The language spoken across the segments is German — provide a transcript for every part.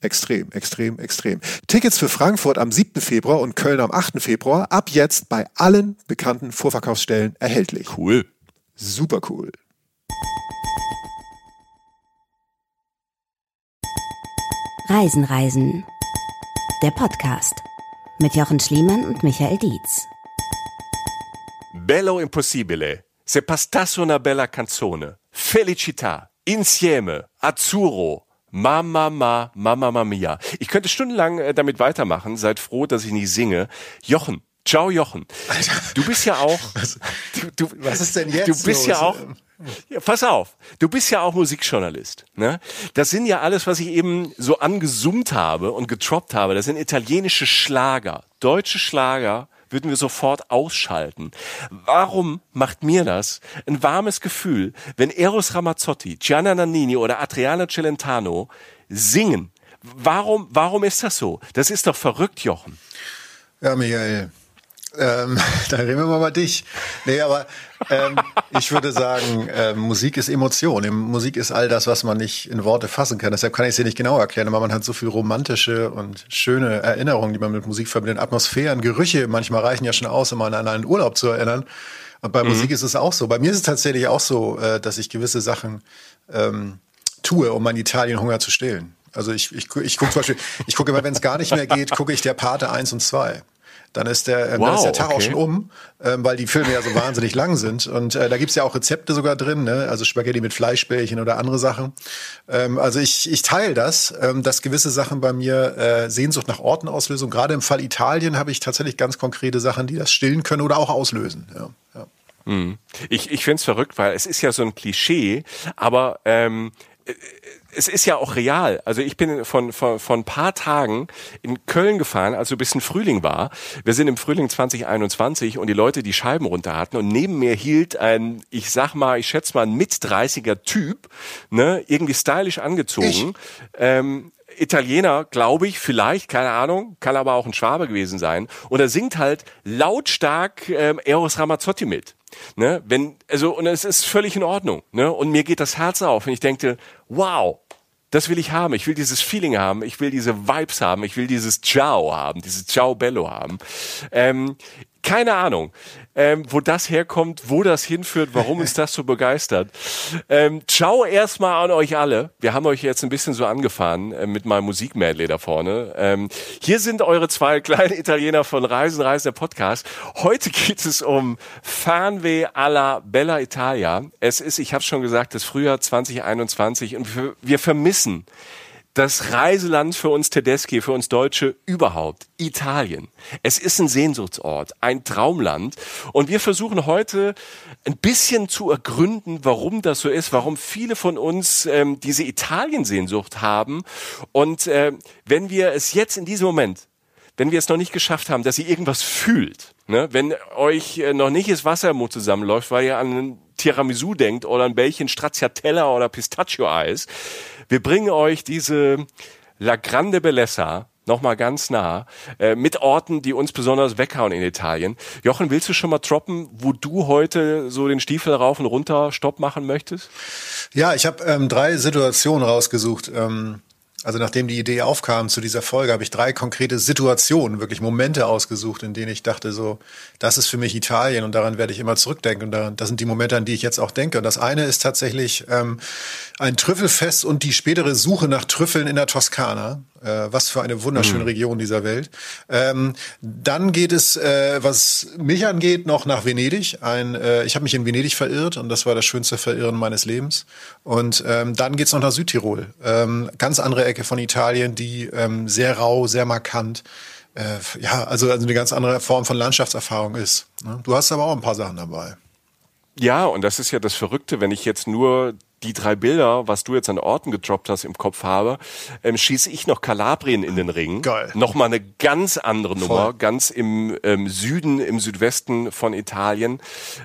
Extrem, extrem, extrem. Tickets für Frankfurt am 7. Februar und Köln am 8. Februar ab jetzt bei allen bekannten Vorverkaufsstellen erhältlich. Cool. Super cool. Reisen, Reisen. Der Podcast mit Jochen Schliemann und Michael Dietz. Bello impossibile. Se pastasse una bella canzone. Felicità. Insieme. Azzurro. Mama, ma, mama, mama mia. Ich könnte stundenlang äh, damit weitermachen. Seid froh, dass ich nicht singe. Jochen. Ciao, Jochen. Du bist ja auch. Was, du, du, was ist denn jetzt? Du bist los? ja auch. Ja, pass auf, du bist ja auch Musikjournalist. Ne? Das sind ja alles, was ich eben so angesummt habe und getroppt habe. Das sind italienische Schlager, deutsche Schlager würden wir sofort ausschalten. Warum macht mir das ein warmes Gefühl, wenn Eros Ramazzotti, Gianna Nannini oder Adriana Celentano singen? Warum, warum ist das so? Das ist doch verrückt, Jochen. Ja, Michael, ähm, dann reden wir mal über dich. Nee, aber ähm, ich würde sagen, äh, Musik ist Emotion. Musik ist all das, was man nicht in Worte fassen kann. Deshalb kann ich es dir nicht genau erklären, aber man hat so viel romantische und schöne Erinnerungen, die man mit Musik verbindet. Atmosphären, Gerüche, manchmal reichen ja schon aus, um an einen Urlaub zu erinnern. Und bei mhm. Musik ist es auch so. Bei mir ist es tatsächlich auch so, äh, dass ich gewisse Sachen ähm, tue, um meinen Italienhunger zu stillen. Also ich, ich, ich gucke zum Beispiel, ich gucke immer, wenn es gar nicht mehr geht, gucke ich der Pate 1 und 2 dann ist der, äh, wow, dann ist der Tag okay. auch schon um, ähm, weil die Filme ja so wahnsinnig lang sind. Und äh, da gibt's ja auch Rezepte sogar drin, ne? also Spaghetti mit Fleischbällchen oder andere Sachen. Ähm, also ich, ich teile das, ähm, dass gewisse Sachen bei mir äh, Sehnsucht nach Orten auslösen. Gerade im Fall Italien habe ich tatsächlich ganz konkrete Sachen, die das stillen können oder auch auslösen. Ja, ja. Hm. Ich, ich finde es verrückt, weil es ist ja so ein Klischee, aber ähm, äh, es ist ja auch real. Also ich bin von, von, von ein paar Tagen in Köln gefahren, als so ein bisschen Frühling war. Wir sind im Frühling 2021 und die Leute die Scheiben runter hatten und neben mir hielt ein, ich sag mal, ich schätze mal ein mit 30er Typ, ne, irgendwie stylisch angezogen. Ähm, Italiener, glaube ich, vielleicht, keine Ahnung, kann aber auch ein Schwabe gewesen sein. Und er singt halt lautstark ähm, Eros Ramazzotti mit. Ne? Wenn, also, und es ist völlig in Ordnung. Ne? Und mir geht das Herz auf und ich denke, wow, das will ich haben. Ich will dieses Feeling haben. Ich will diese Vibes haben. Ich will dieses Ciao haben, dieses Ciao Bello haben. Ähm, keine Ahnung, ähm, wo das herkommt, wo das hinführt, warum uns das so begeistert. Ähm, ciao erstmal an euch alle. Wir haben euch jetzt ein bisschen so angefahren äh, mit meinem Musikmedley da vorne. Ähm, hier sind eure zwei kleinen Italiener von Reisen, Reisen, der Podcast. Heute geht es um Fernweh alla Bella Italia. Es ist, ich habe schon gesagt, das Frühjahr 2021 und wir vermissen das Reiseland für uns Tedeschi, für uns Deutsche überhaupt, Italien. Es ist ein Sehnsuchtsort, ein Traumland. Und wir versuchen heute ein bisschen zu ergründen, warum das so ist, warum viele von uns ähm, diese Italien-Sehnsucht haben. Und äh, wenn wir es jetzt in diesem Moment, wenn wir es noch nicht geschafft haben, dass ihr irgendwas fühlt, ne? wenn euch äh, noch nicht das Wasser im Mund zusammenläuft, weil ihr an ein Tiramisu denkt oder ein Bällchen Stracciatella oder Pistachio-Eis, wir bringen euch diese La Grande Bellezza nochmal ganz nah, äh, mit Orten, die uns besonders weghauen in Italien. Jochen, willst du schon mal droppen, wo du heute so den Stiefel rauf und runter Stopp machen möchtest? Ja, ich habe ähm, drei Situationen rausgesucht. Ähm also nachdem die Idee aufkam zu dieser Folge, habe ich drei konkrete Situationen, wirklich Momente ausgesucht, in denen ich dachte, so, das ist für mich Italien und daran werde ich immer zurückdenken. Und daran, das sind die Momente, an die ich jetzt auch denke. Und das eine ist tatsächlich ähm, ein Trüffelfest und die spätere Suche nach Trüffeln in der Toskana. Äh, was für eine wunderschöne mhm. Region dieser Welt. Ähm, dann geht es, äh, was mich angeht, noch nach Venedig. Ein, äh, ich habe mich in Venedig verirrt und das war das schönste Verirren meines Lebens. Und ähm, dann geht's noch nach Südtirol. Ähm, ganz andere Ecke von Italien, die ähm, sehr rau, sehr markant. Äh, ja, also, also eine ganz andere Form von Landschaftserfahrung ist. Ne? Du hast aber auch ein paar Sachen dabei. Ja, und das ist ja das Verrückte, wenn ich jetzt nur die drei Bilder, was du jetzt an Orten gedroppt hast, im Kopf habe, ähm, schieße ich noch Kalabrien in den Ring. Geil. Nochmal eine ganz andere Voll. Nummer, ganz im ähm, Süden, im Südwesten von Italien,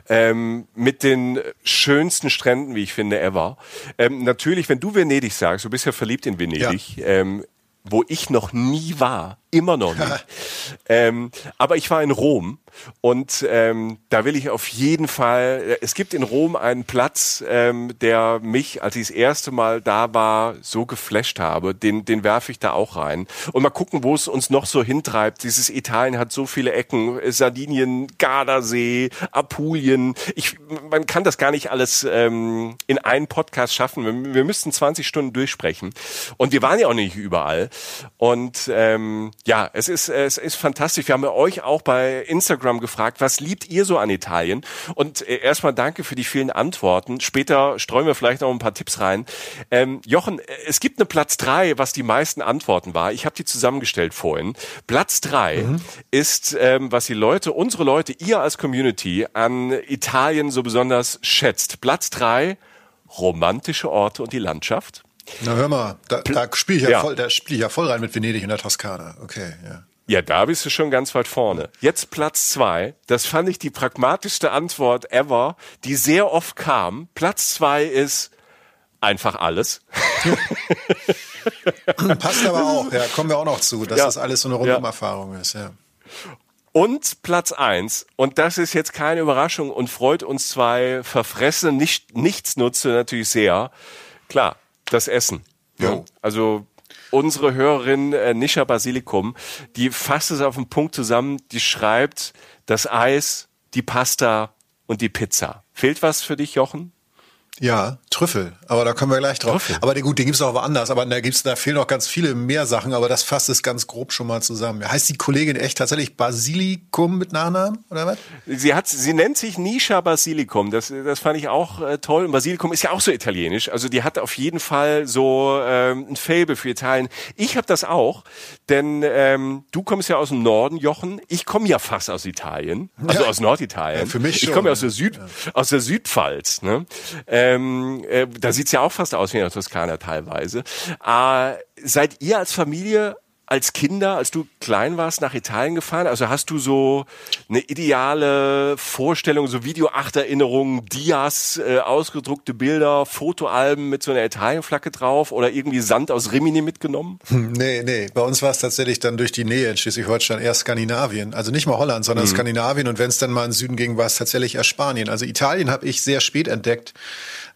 ähm, mit den schönsten Stränden, wie ich finde, ever. Ähm, natürlich, wenn du Venedig sagst, du bist ja verliebt in Venedig, ja. ähm, wo ich noch nie war, immer noch nicht. ähm, aber ich war in Rom und ähm, da will ich auf jeden Fall, es gibt in Rom einen Platz, ähm, der mich, als ich das erste Mal da war, so geflasht habe, den, den werfe ich da auch rein. Und mal gucken, wo es uns noch so hintreibt. Dieses Italien hat so viele Ecken, Sardinien, Gardasee, Apulien. Ich, man kann das gar nicht alles ähm, in einen Podcast schaffen. Wir, wir müssten 20 Stunden durchsprechen. Und wir waren ja auch nicht überall. Und ähm, ja, es ist, es ist fantastisch. Wir haben euch auch bei Instagram gefragt, was liebt ihr so an Italien? Und äh, erstmal danke für die vielen Antworten. Später streuen wir vielleicht noch ein paar Tipps rein. Ähm, Jochen, es gibt eine Platz drei, was die meisten Antworten war. Ich habe die zusammengestellt vorhin. Platz drei mhm. ist, ähm, was die Leute, unsere Leute, ihr als Community an Italien so besonders schätzt. Platz drei, romantische Orte und die Landschaft. Na hör mal, da, da spiele ich ja, ja, voll, da spiele ich ja voll rein mit Venedig in der Toskana. Okay, ja. Ja, da bist du schon ganz weit vorne. Jetzt Platz zwei. Das fand ich die pragmatischste Antwort ever, die sehr oft kam. Platz zwei ist einfach alles. Passt aber auch, ja, kommen wir auch noch zu, dass ja. das alles so eine Rundumerfahrung ja. ist, ja. Und Platz eins und das ist jetzt keine Überraschung und freut uns zwei verfressene nicht, Nichtsnutze natürlich sehr. Klar, das Essen. Ja. Also unsere Hörerin äh, Nisha Basilikum, die fasst es auf den Punkt zusammen, die schreibt das Eis, die Pasta und die Pizza. Fehlt was für dich, Jochen? Ja, Trüffel, aber da kommen wir gleich drauf. Trüffel. Aber gut, den gibt's auch woanders, aber da gibt's, da fehlen noch ganz viele mehr Sachen, aber das fasst es ganz grob schon mal zusammen. Heißt die Kollegin echt tatsächlich Basilikum mit Nachnamen oder was? Sie hat, sie nennt sich Nisha Basilikum. Das, das fand ich auch äh, toll. Und Basilikum ist ja auch so italienisch. Also die hat auf jeden Fall so ähm, ein Fable für Italien. Ich habe das auch, denn ähm, du kommst ja aus dem Norden, Jochen. Ich komme ja fast aus Italien, also ja. aus Norditalien. Ja, für mich schon. Ich komme ja aus der Süd, ja. aus der Südpfalz. Ne? Ähm, äh, da sieht's ja auch fast aus wie in der Toskana teilweise. Äh, seid ihr als Familie als Kinder, als du klein warst, nach Italien gefahren? Also hast du so eine ideale Vorstellung, so Videoachterinnerungen, Dias, äh, ausgedruckte Bilder, Fotoalben mit so einer Italienflagge drauf oder irgendwie Sand aus Rimini mitgenommen? Hm, nee, nee. Bei uns war es tatsächlich dann durch die Nähe in Schleswig-Holstein eher Skandinavien. Also nicht mal Holland, sondern mhm. Skandinavien. Und wenn es dann mal in Süden ging, war es tatsächlich eher Spanien. Also Italien habe ich sehr spät entdeckt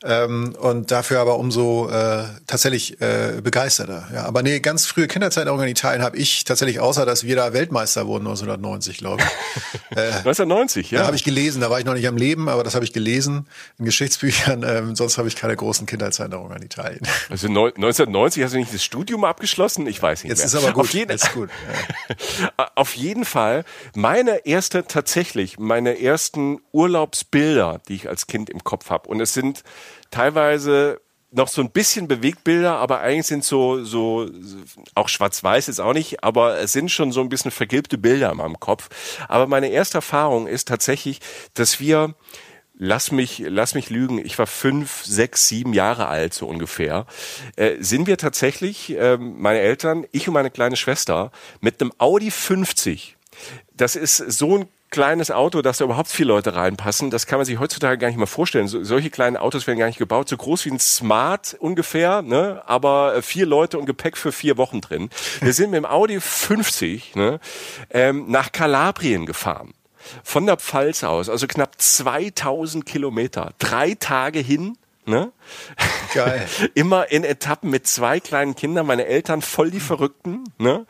ähm, und dafür aber umso äh, tatsächlich äh, begeisterter. Ja, aber nee, ganz frühe Kinderzeiterinnerungen in Italien habe ich tatsächlich, außer dass wir da Weltmeister wurden 1990, glaube ich. äh, 1990, ja. Da habe ich gelesen, da war ich noch nicht am Leben, aber das habe ich gelesen in Geschichtsbüchern. Ähm, sonst habe ich keine großen Kindheitserinnerungen an Italien. Also 1990 hast du nicht das Studium abgeschlossen? Ich weiß nicht Jetzt mehr. ist aber gut. Auf jeden, ist gut. Ja. Auf jeden Fall, meine erste tatsächlich, meine ersten Urlaubsbilder, die ich als Kind im Kopf habe. Und es sind teilweise noch so ein bisschen Bewegbilder, aber eigentlich sind so, so, auch schwarz-weiß ist auch nicht, aber es sind schon so ein bisschen vergilbte Bilder in meinem Kopf. Aber meine erste Erfahrung ist tatsächlich, dass wir, lass mich, lass mich lügen, ich war fünf, sechs, sieben Jahre alt, so ungefähr, äh, sind wir tatsächlich, äh, meine Eltern, ich und meine kleine Schwester, mit einem Audi 50 das ist so ein kleines Auto, dass da überhaupt vier Leute reinpassen, das kann man sich heutzutage gar nicht mehr vorstellen. So, solche kleinen Autos werden gar nicht gebaut, so groß wie ein Smart ungefähr, ne? aber äh, vier Leute und Gepäck für vier Wochen drin. Wir sind mit dem Audi 50 ne? ähm, nach Kalabrien gefahren. Von der Pfalz aus, also knapp 2000 Kilometer. Drei Tage hin, Ne? Geil. Immer in Etappen mit zwei kleinen Kindern, meine Eltern voll die Verrückten. Ne?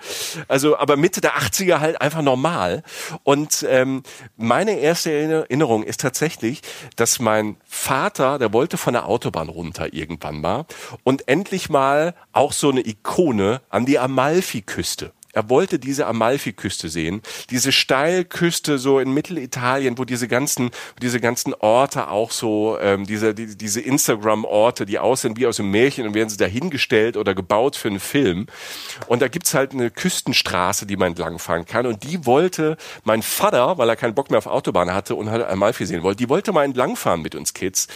Also, aber Mitte der 80er halt einfach normal. Und ähm, meine erste Erinnerung ist tatsächlich, dass mein Vater, der wollte von der Autobahn runter irgendwann mal und endlich mal auch so eine Ikone an die Amalfiküste. Er wollte diese Amalfiküste sehen, diese Steilküste so in Mittelitalien, wo diese ganzen, diese ganzen Orte auch so, ähm, diese, die, diese Instagram-Orte, die aussehen wie aus einem Märchen und werden sie dahingestellt oder gebaut für einen Film. Und da gibt's halt eine Küstenstraße, die man entlangfahren kann. Und die wollte mein Vater, weil er keinen Bock mehr auf Autobahn hatte und halt Amalfi sehen wollte, die wollte mal entlangfahren mit uns Kids.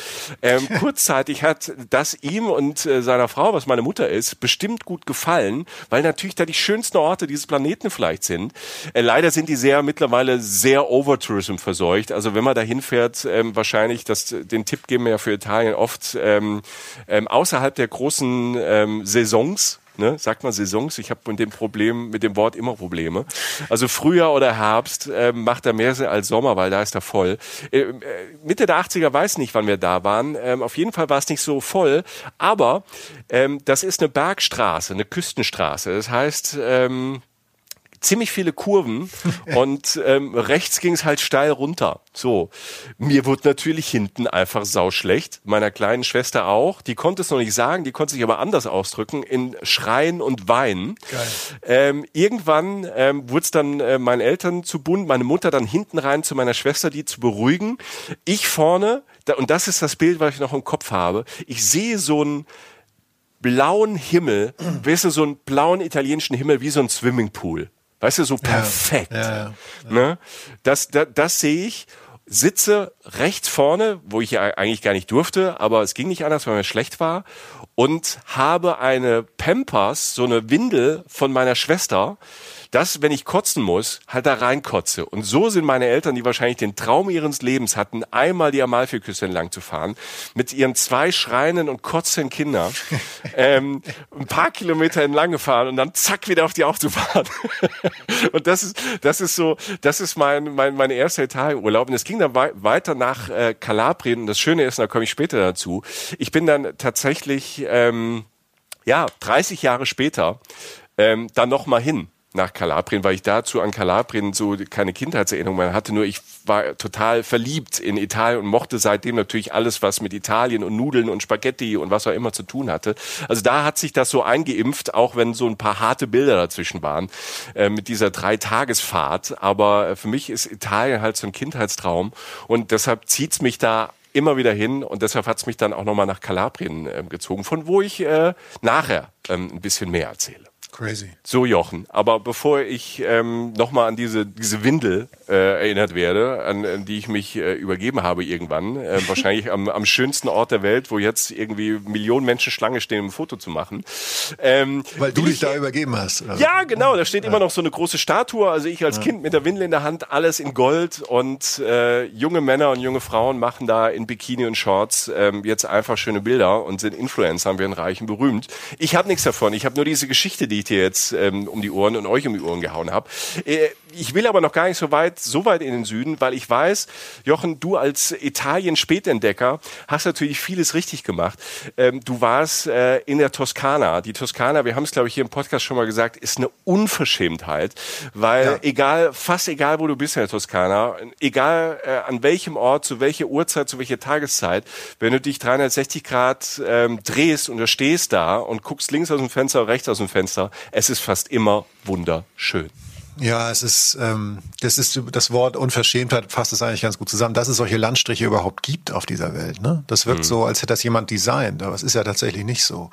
Ähm, kurzzeitig hat das ihm und äh, seiner Frau, was meine Mutter ist, bestimmt gut gefallen, weil natürlich da die schönsten Orte dieses Planeten vielleicht sind. Äh, leider sind die sehr mittlerweile sehr Overtourism verseucht. Also wenn man da hinfährt, ähm, wahrscheinlich, das, den Tipp geben wir ja für Italien oft, ähm, ähm, außerhalb der großen ähm, Saisons, Ne, sagt man Saisons, ich habe mit dem Problem, mit dem Wort immer Probleme. Also Frühjahr oder Herbst äh, macht er mehr Sinn als Sommer, weil da ist er voll. Äh, äh, Mitte der 80er weiß nicht, wann wir da waren. Ähm, auf jeden Fall war es nicht so voll, aber ähm, das ist eine Bergstraße, eine Küstenstraße. Das heißt, ähm, ziemlich viele Kurven und ähm, rechts ging es halt steil runter. So, mir wurde natürlich hinten einfach sauschlecht, meiner kleinen Schwester auch. Die konnte es noch nicht sagen, die konnte sich aber anders ausdrücken in Schreien und Weinen. Ähm, irgendwann ähm, wurde es dann äh, meinen Eltern zu bunt, meine Mutter dann hinten rein zu meiner Schwester, die zu beruhigen. Ich vorne, da, und das ist das Bild, was ich noch im Kopf habe. Ich sehe so einen blauen Himmel, weißt du, so einen blauen italienischen Himmel wie so ein Swimmingpool. Weißt du, so perfekt. Ja, ja, Ne? Das, das, das sehe ich, sitze rechts vorne, wo ich ja eigentlich gar nicht durfte, aber es ging nicht anders, weil mir schlecht war, und habe eine Pampers, so eine Windel von meiner Schwester, dass, wenn ich kotzen muss, halt da reinkotze. Und so sind meine Eltern, die wahrscheinlich den Traum ihres Lebens hatten, einmal die Amalfiküste entlang zu fahren, mit ihren zwei schreienden und kotzenden Kindern, ähm, ein paar Kilometer entlang gefahren und dann zack wieder auf die Autobahn. und das ist, das ist so, das ist mein, mein, meine erste Italienurlaub. Und es ging dann wei weiter nach äh, Kalabrien. Und das Schöne ist, und da komme ich später dazu, ich bin dann tatsächlich, ähm, ja, 30 Jahre später, ähm, dann noch mal hin nach Kalabrien, weil ich dazu an Kalabrien so keine Kindheitserinnerung mehr hatte. Nur ich war total verliebt in Italien und mochte seitdem natürlich alles, was mit Italien und Nudeln und Spaghetti und was auch immer zu tun hatte. Also da hat sich das so eingeimpft, auch wenn so ein paar harte Bilder dazwischen waren äh, mit dieser Dreitagesfahrt. Aber für mich ist Italien halt so ein Kindheitstraum und deshalb zieht's mich da immer wieder hin und deshalb hat's mich dann auch nochmal nach Kalabrien äh, gezogen, von wo ich äh, nachher ähm, ein bisschen mehr erzähle. Crazy. So, Jochen. Aber bevor ich ähm, nochmal an diese, diese Windel äh, erinnert werde, an, an die ich mich äh, übergeben habe irgendwann, äh, wahrscheinlich am, am schönsten Ort der Welt, wo jetzt irgendwie Millionen Menschen Schlange stehen, um ein Foto zu machen. Ähm, Weil du dich da übergeben hast. Oder? ja, genau. Da steht immer noch so eine große Statue. Also ich als Kind mit der Windel in der Hand, alles in Gold und äh, junge Männer und junge Frauen machen da in Bikini und Shorts ähm, jetzt einfach schöne Bilder und sind Influencer, werden reich und berühmt. Ich habe nichts davon. Ich habe nur diese Geschichte, die ich dir jetzt ähm, um die Ohren und euch um die Ohren gehauen habe. Äh, ich will aber noch gar nicht so weit, so weit in den Süden, weil ich weiß, Jochen, du als Italien-Spätentdecker hast natürlich vieles richtig gemacht. Ähm, du warst äh, in der Toskana. Die Toskana, wir haben es glaube ich hier im Podcast schon mal gesagt, ist eine Unverschämtheit, weil Ja. egal, fast egal, wo du bist in der Toskana, egal äh, an welchem Ort, zu welcher Uhrzeit, zu welcher Tageszeit, wenn du dich 360 Grad ähm, drehst und du stehst da und guckst links aus dem Fenster, rechts aus dem Fenster, es ist fast immer wunderschön. Ja, es ist, ähm, das ist das Wort Unverschämtheit fasst es eigentlich ganz gut zusammen, dass es solche Landstriche überhaupt gibt auf dieser Welt. Ne? Das wirkt so, als hätte das jemand designt, aber es ist ja tatsächlich nicht so.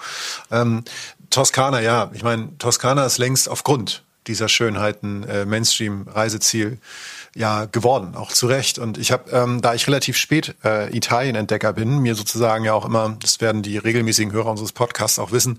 Ähm, Toskana, ja, ich meine, Toskana ist längst aufgrund dieser Schönheiten äh, Mainstream-Reiseziel ja geworden, auch zu Recht. Und ich habe, ähm, da ich relativ spät äh, Italien-Entdecker bin, mir sozusagen ja auch immer, das werden die regelmäßigen Hörer unseres Podcasts auch wissen,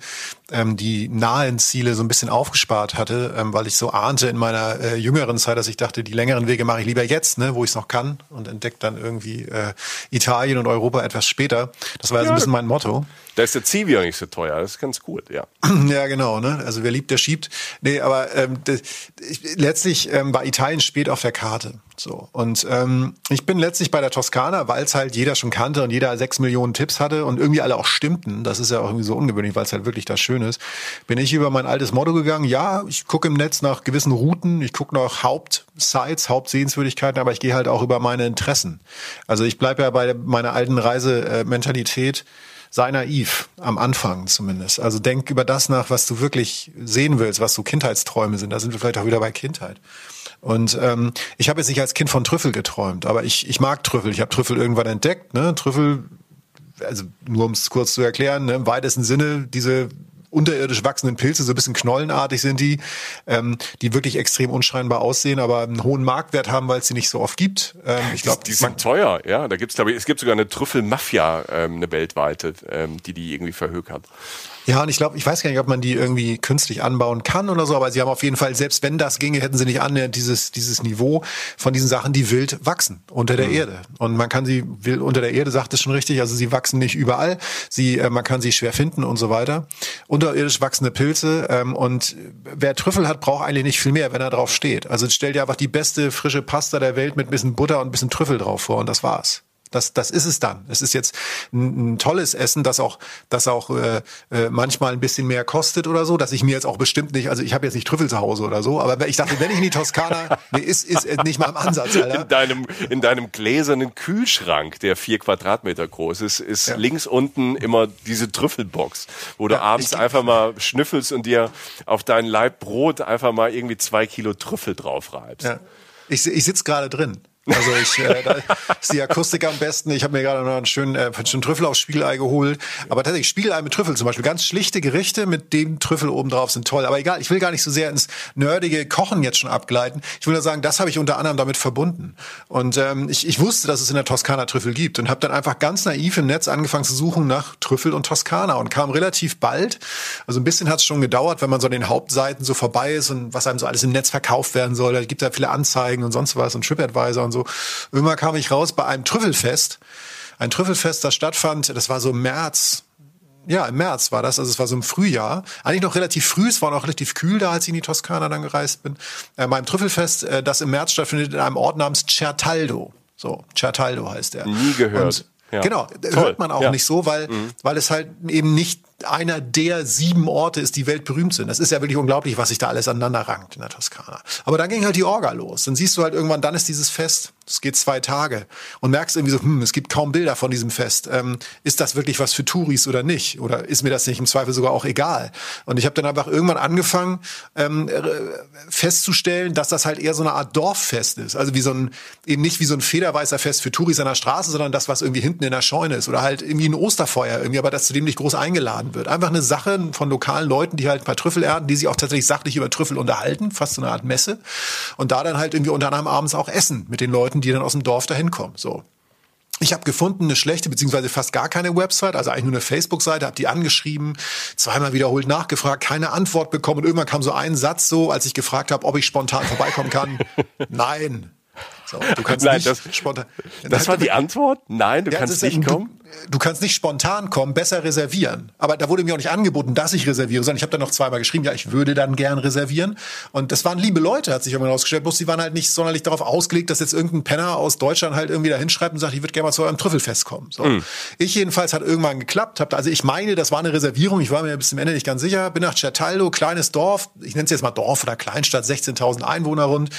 ähm, die nahen Ziele so ein bisschen aufgespart hatte, ähm, weil ich so ahnte in meiner äh, jüngeren Zeit, dass ich dachte, die längeren Wege mache ich lieber jetzt, ne, wo ich es noch kann und entdeckt dann irgendwie äh, Italien und Europa etwas später. Das war ja, so ein bisschen mein Motto. Da ist der Zivi auch nicht so teuer, das ist ganz gut, ja. Ja, genau, ne? Also wer liebt, der schiebt. Nee, aber ähm, das, ich, letztlich ähm, war Italien spät auf der Karte. So. Und ähm, ich bin letztlich bei der Toskana, weil es halt jeder schon kannte und jeder sechs Millionen Tipps hatte und irgendwie alle auch stimmten. Das ist ja auch irgendwie so ungewöhnlich, weil es halt wirklich das Schöne ist. Bin ich über mein altes Motto gegangen, ja, ich gucke im Netz nach gewissen Routen, ich gucke nach Hauptsites, Hauptsehenswürdigkeiten, aber ich gehe halt auch über meine Interessen. Also ich bleibe ja bei meiner alten Reisementalität. Sei naiv, am Anfang zumindest. Also denk über das nach, was du wirklich sehen willst, was so Kindheitsträume sind. Da sind wir vielleicht auch wieder bei Kindheit. Und ähm, ich habe jetzt nicht als Kind von Trüffel geträumt, aber ich, ich mag Trüffel. Ich habe Trüffel irgendwann entdeckt. Ne? Trüffel, also nur um es kurz zu erklären, ne? im weitesten Sinne diese unterirdisch wachsenden Pilze, so ein bisschen knollenartig sind die, ähm, die wirklich extrem unscheinbar aussehen, aber einen hohen Marktwert haben, weil es sie nicht so oft gibt. Ähm, ich glaube, die, die sind teuer, ja. Da gibt's, glaube ich, es gibt sogar eine Trüffelmafia, ähm, eine weltweite, ähm, die die irgendwie verhökert. Ja, und ich glaube, ich weiß gar nicht, ob man die irgendwie künstlich anbauen kann oder so, aber sie haben auf jeden Fall, selbst wenn das ginge, hätten sie nicht annähernd dieses, dieses Niveau von diesen Sachen, die wild wachsen unter der mhm. Erde. Und man kann sie will unter der Erde, sagt es schon richtig, also sie wachsen nicht überall, sie, äh, man kann sie schwer finden und so weiter. Unterirdisch wachsende Pilze ähm, und wer Trüffel hat, braucht eigentlich nicht viel mehr, wenn er drauf steht. Also stell dir einfach die beste frische Pasta der Welt mit ein bisschen Butter und ein bisschen Trüffel drauf vor und das war's. Das, das ist es dann. Es ist jetzt ein, ein tolles Essen, das auch, das auch äh, äh, manchmal ein bisschen mehr kostet oder so, dass ich mir jetzt auch bestimmt nicht, also ich habe jetzt nicht Trüffel zu Hause oder so, aber ich dachte, wenn ich in die Toskana, nee, ist, ist nicht mal im Ansatz, Alter. In deinem, in deinem gläsernen Kühlschrank, der vier Quadratmeter groß ist, ist ja. links unten immer diese Trüffelbox, wo du ja, abends einfach mal schnüffelst und dir auf dein Leib Brot einfach mal irgendwie zwei Kilo Trüffel drauf reibst. Ja. Ich, ich sitze gerade drin. Also ich, äh, da ist die Akustik am besten. Ich habe mir gerade noch einen schönen, äh, einen schönen Trüffel aufs Spiegelei geholt. Aber tatsächlich, Spiegelei mit Trüffel zum Beispiel. Ganz schlichte Gerichte mit dem Trüffel oben drauf sind toll. Aber egal, ich will gar nicht so sehr ins nerdige Kochen jetzt schon abgleiten. Ich will nur sagen, das habe ich unter anderem damit verbunden. Und ähm, ich, ich wusste, dass es in der Toskana Trüffel gibt und habe dann einfach ganz naiv im Netz angefangen zu suchen nach Trüffel und Toskana und kam relativ bald. Also ein bisschen hat es schon gedauert, wenn man so an den Hauptseiten so vorbei ist und was einem so alles im Netz verkauft werden soll. Da gibt es ja viele Anzeigen und sonst was und TripAdvisor und so. Irgendwann kam ich raus bei einem Trüffelfest. Ein Trüffelfest, das stattfand, das war so im März, ja, im März war das, also es war so im Frühjahr. Eigentlich noch relativ früh, es war noch relativ kühl da, als ich in die Toskana dann gereist bin. Äh, beim Trüffelfest, äh, das im März stattfindet, in einem Ort namens Certaldo. So, Certaldo heißt er. Nie gehört. Und, ja. Genau, Toll. hört man auch ja. nicht so, weil, mhm. weil es halt eben nicht einer der sieben Orte ist, die weltberühmt sind. Das ist ja wirklich unglaublich, was sich da alles aneinander rankt in der Toskana. Aber dann ging halt die Orga los. Dann siehst du halt irgendwann, dann ist dieses Fest. Es geht zwei Tage und merkst irgendwie so, hm, es gibt kaum Bilder von diesem Fest. Ähm, ist das wirklich was für Touris oder nicht? Oder ist mir das nicht im Zweifel sogar auch egal? Und ich habe dann einfach irgendwann angefangen ähm, festzustellen, dass das halt eher so eine Art Dorffest ist. Also wie so ein eben nicht wie so ein federweißer Fest für Touris an der Straße, sondern das, was irgendwie hinten in der Scheune ist oder halt irgendwie ein Osterfeuer irgendwie, aber das zu dem nicht groß eingeladen wird. Einfach eine Sache von lokalen Leuten, die halt ein paar Trüffel ernten, die sich auch tatsächlich sachlich über Trüffel unterhalten, fast so eine Art Messe. Und da dann halt irgendwie unter anderem abends auch essen mit den Leuten, die dann aus dem Dorf dahin kommen. So. Ich habe gefunden eine schlechte beziehungsweise fast gar keine Website, also eigentlich nur eine Facebook-Seite, habe die angeschrieben, zweimal wiederholt nachgefragt, keine Antwort bekommen und irgendwann kam so ein Satz so, als ich gefragt habe, ob ich spontan vorbeikommen kann. Nein. So, du kannst Nein, nicht das, spontan. Das war die Antwort? Nein, du ja, kannst nicht kommen du kannst nicht spontan kommen, besser reservieren. Aber da wurde mir auch nicht angeboten, dass ich reserviere, sondern ich habe dann noch zweimal geschrieben, ja, ich würde dann gern reservieren. Und das waren liebe Leute, hat sich irgendwann rausgestellt. Bloß die waren halt nicht sonderlich darauf ausgelegt, dass jetzt irgendein Penner aus Deutschland halt irgendwie da hinschreibt und sagt, ich würde gerne mal zu eurem Trüffelfest kommen. So. Mhm. Ich jedenfalls hat irgendwann geklappt. Hab, also ich meine, das war eine Reservierung. Ich war mir bis zum Ende nicht ganz sicher. Bin nach Certaldo, kleines Dorf. Ich nenne es jetzt mal Dorf oder Kleinstadt, 16.000 Einwohner rund.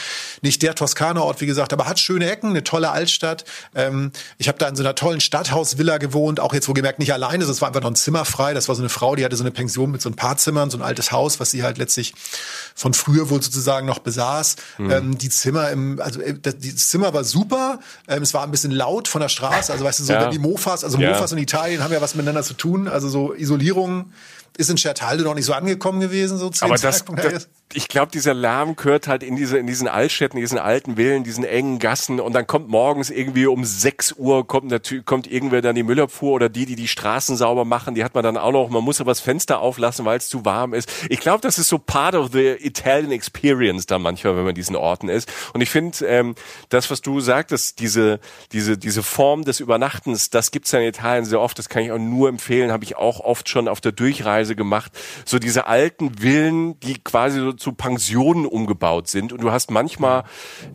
Nicht der Toskana-Ort, wie gesagt, aber hat schöne Ecken, eine tolle Altstadt. Ähm, ich habe da in so einer tollen Stadthausvilla gewohnt, auch jetzt wo wohlgemerkt nicht alleine, es war einfach noch ein Zimmer frei. Das war so eine Frau, die hatte so eine Pension mit so ein paar Zimmern, so ein altes Haus, was sie halt letztlich von früher wohl sozusagen noch besaß. Mhm. Ähm, die Zimmer im, also äh, das, Zimmer war super. Ähm, es war ein bisschen laut von der Straße. Also weißt du, so ja. die Mofas, also ja. Mofas in Italien haben ja was miteinander zu tun. Also so Isolierung ist in Schertalde noch nicht so angekommen gewesen, so zu Aber das, das, ich glaube, dieser Lärm gehört halt in diese, in diesen Altstädten, diesen alten Villen, diesen engen Gassen und dann kommt morgens irgendwie um 6 Uhr kommt natürlich, kommt irgendwer dann die Müllabfuhr oder die, die die Straßen sauber machen, die hat man dann auch noch, man muss aber das Fenster auflassen, weil es zu warm ist. Ich glaube, das ist so part of the Italian experience da manchmal, wenn man in diesen Orten ist. Und ich finde, ähm, das, was du sagtest, diese, diese, diese Form des Übernachtens, das gibt's ja in Italien sehr oft, das kann ich auch nur empfehlen, habe ich auch oft schon auf der Durchreise gemacht. So diese alten Villen, die quasi so zu Pensionen umgebaut sind und du hast manchmal,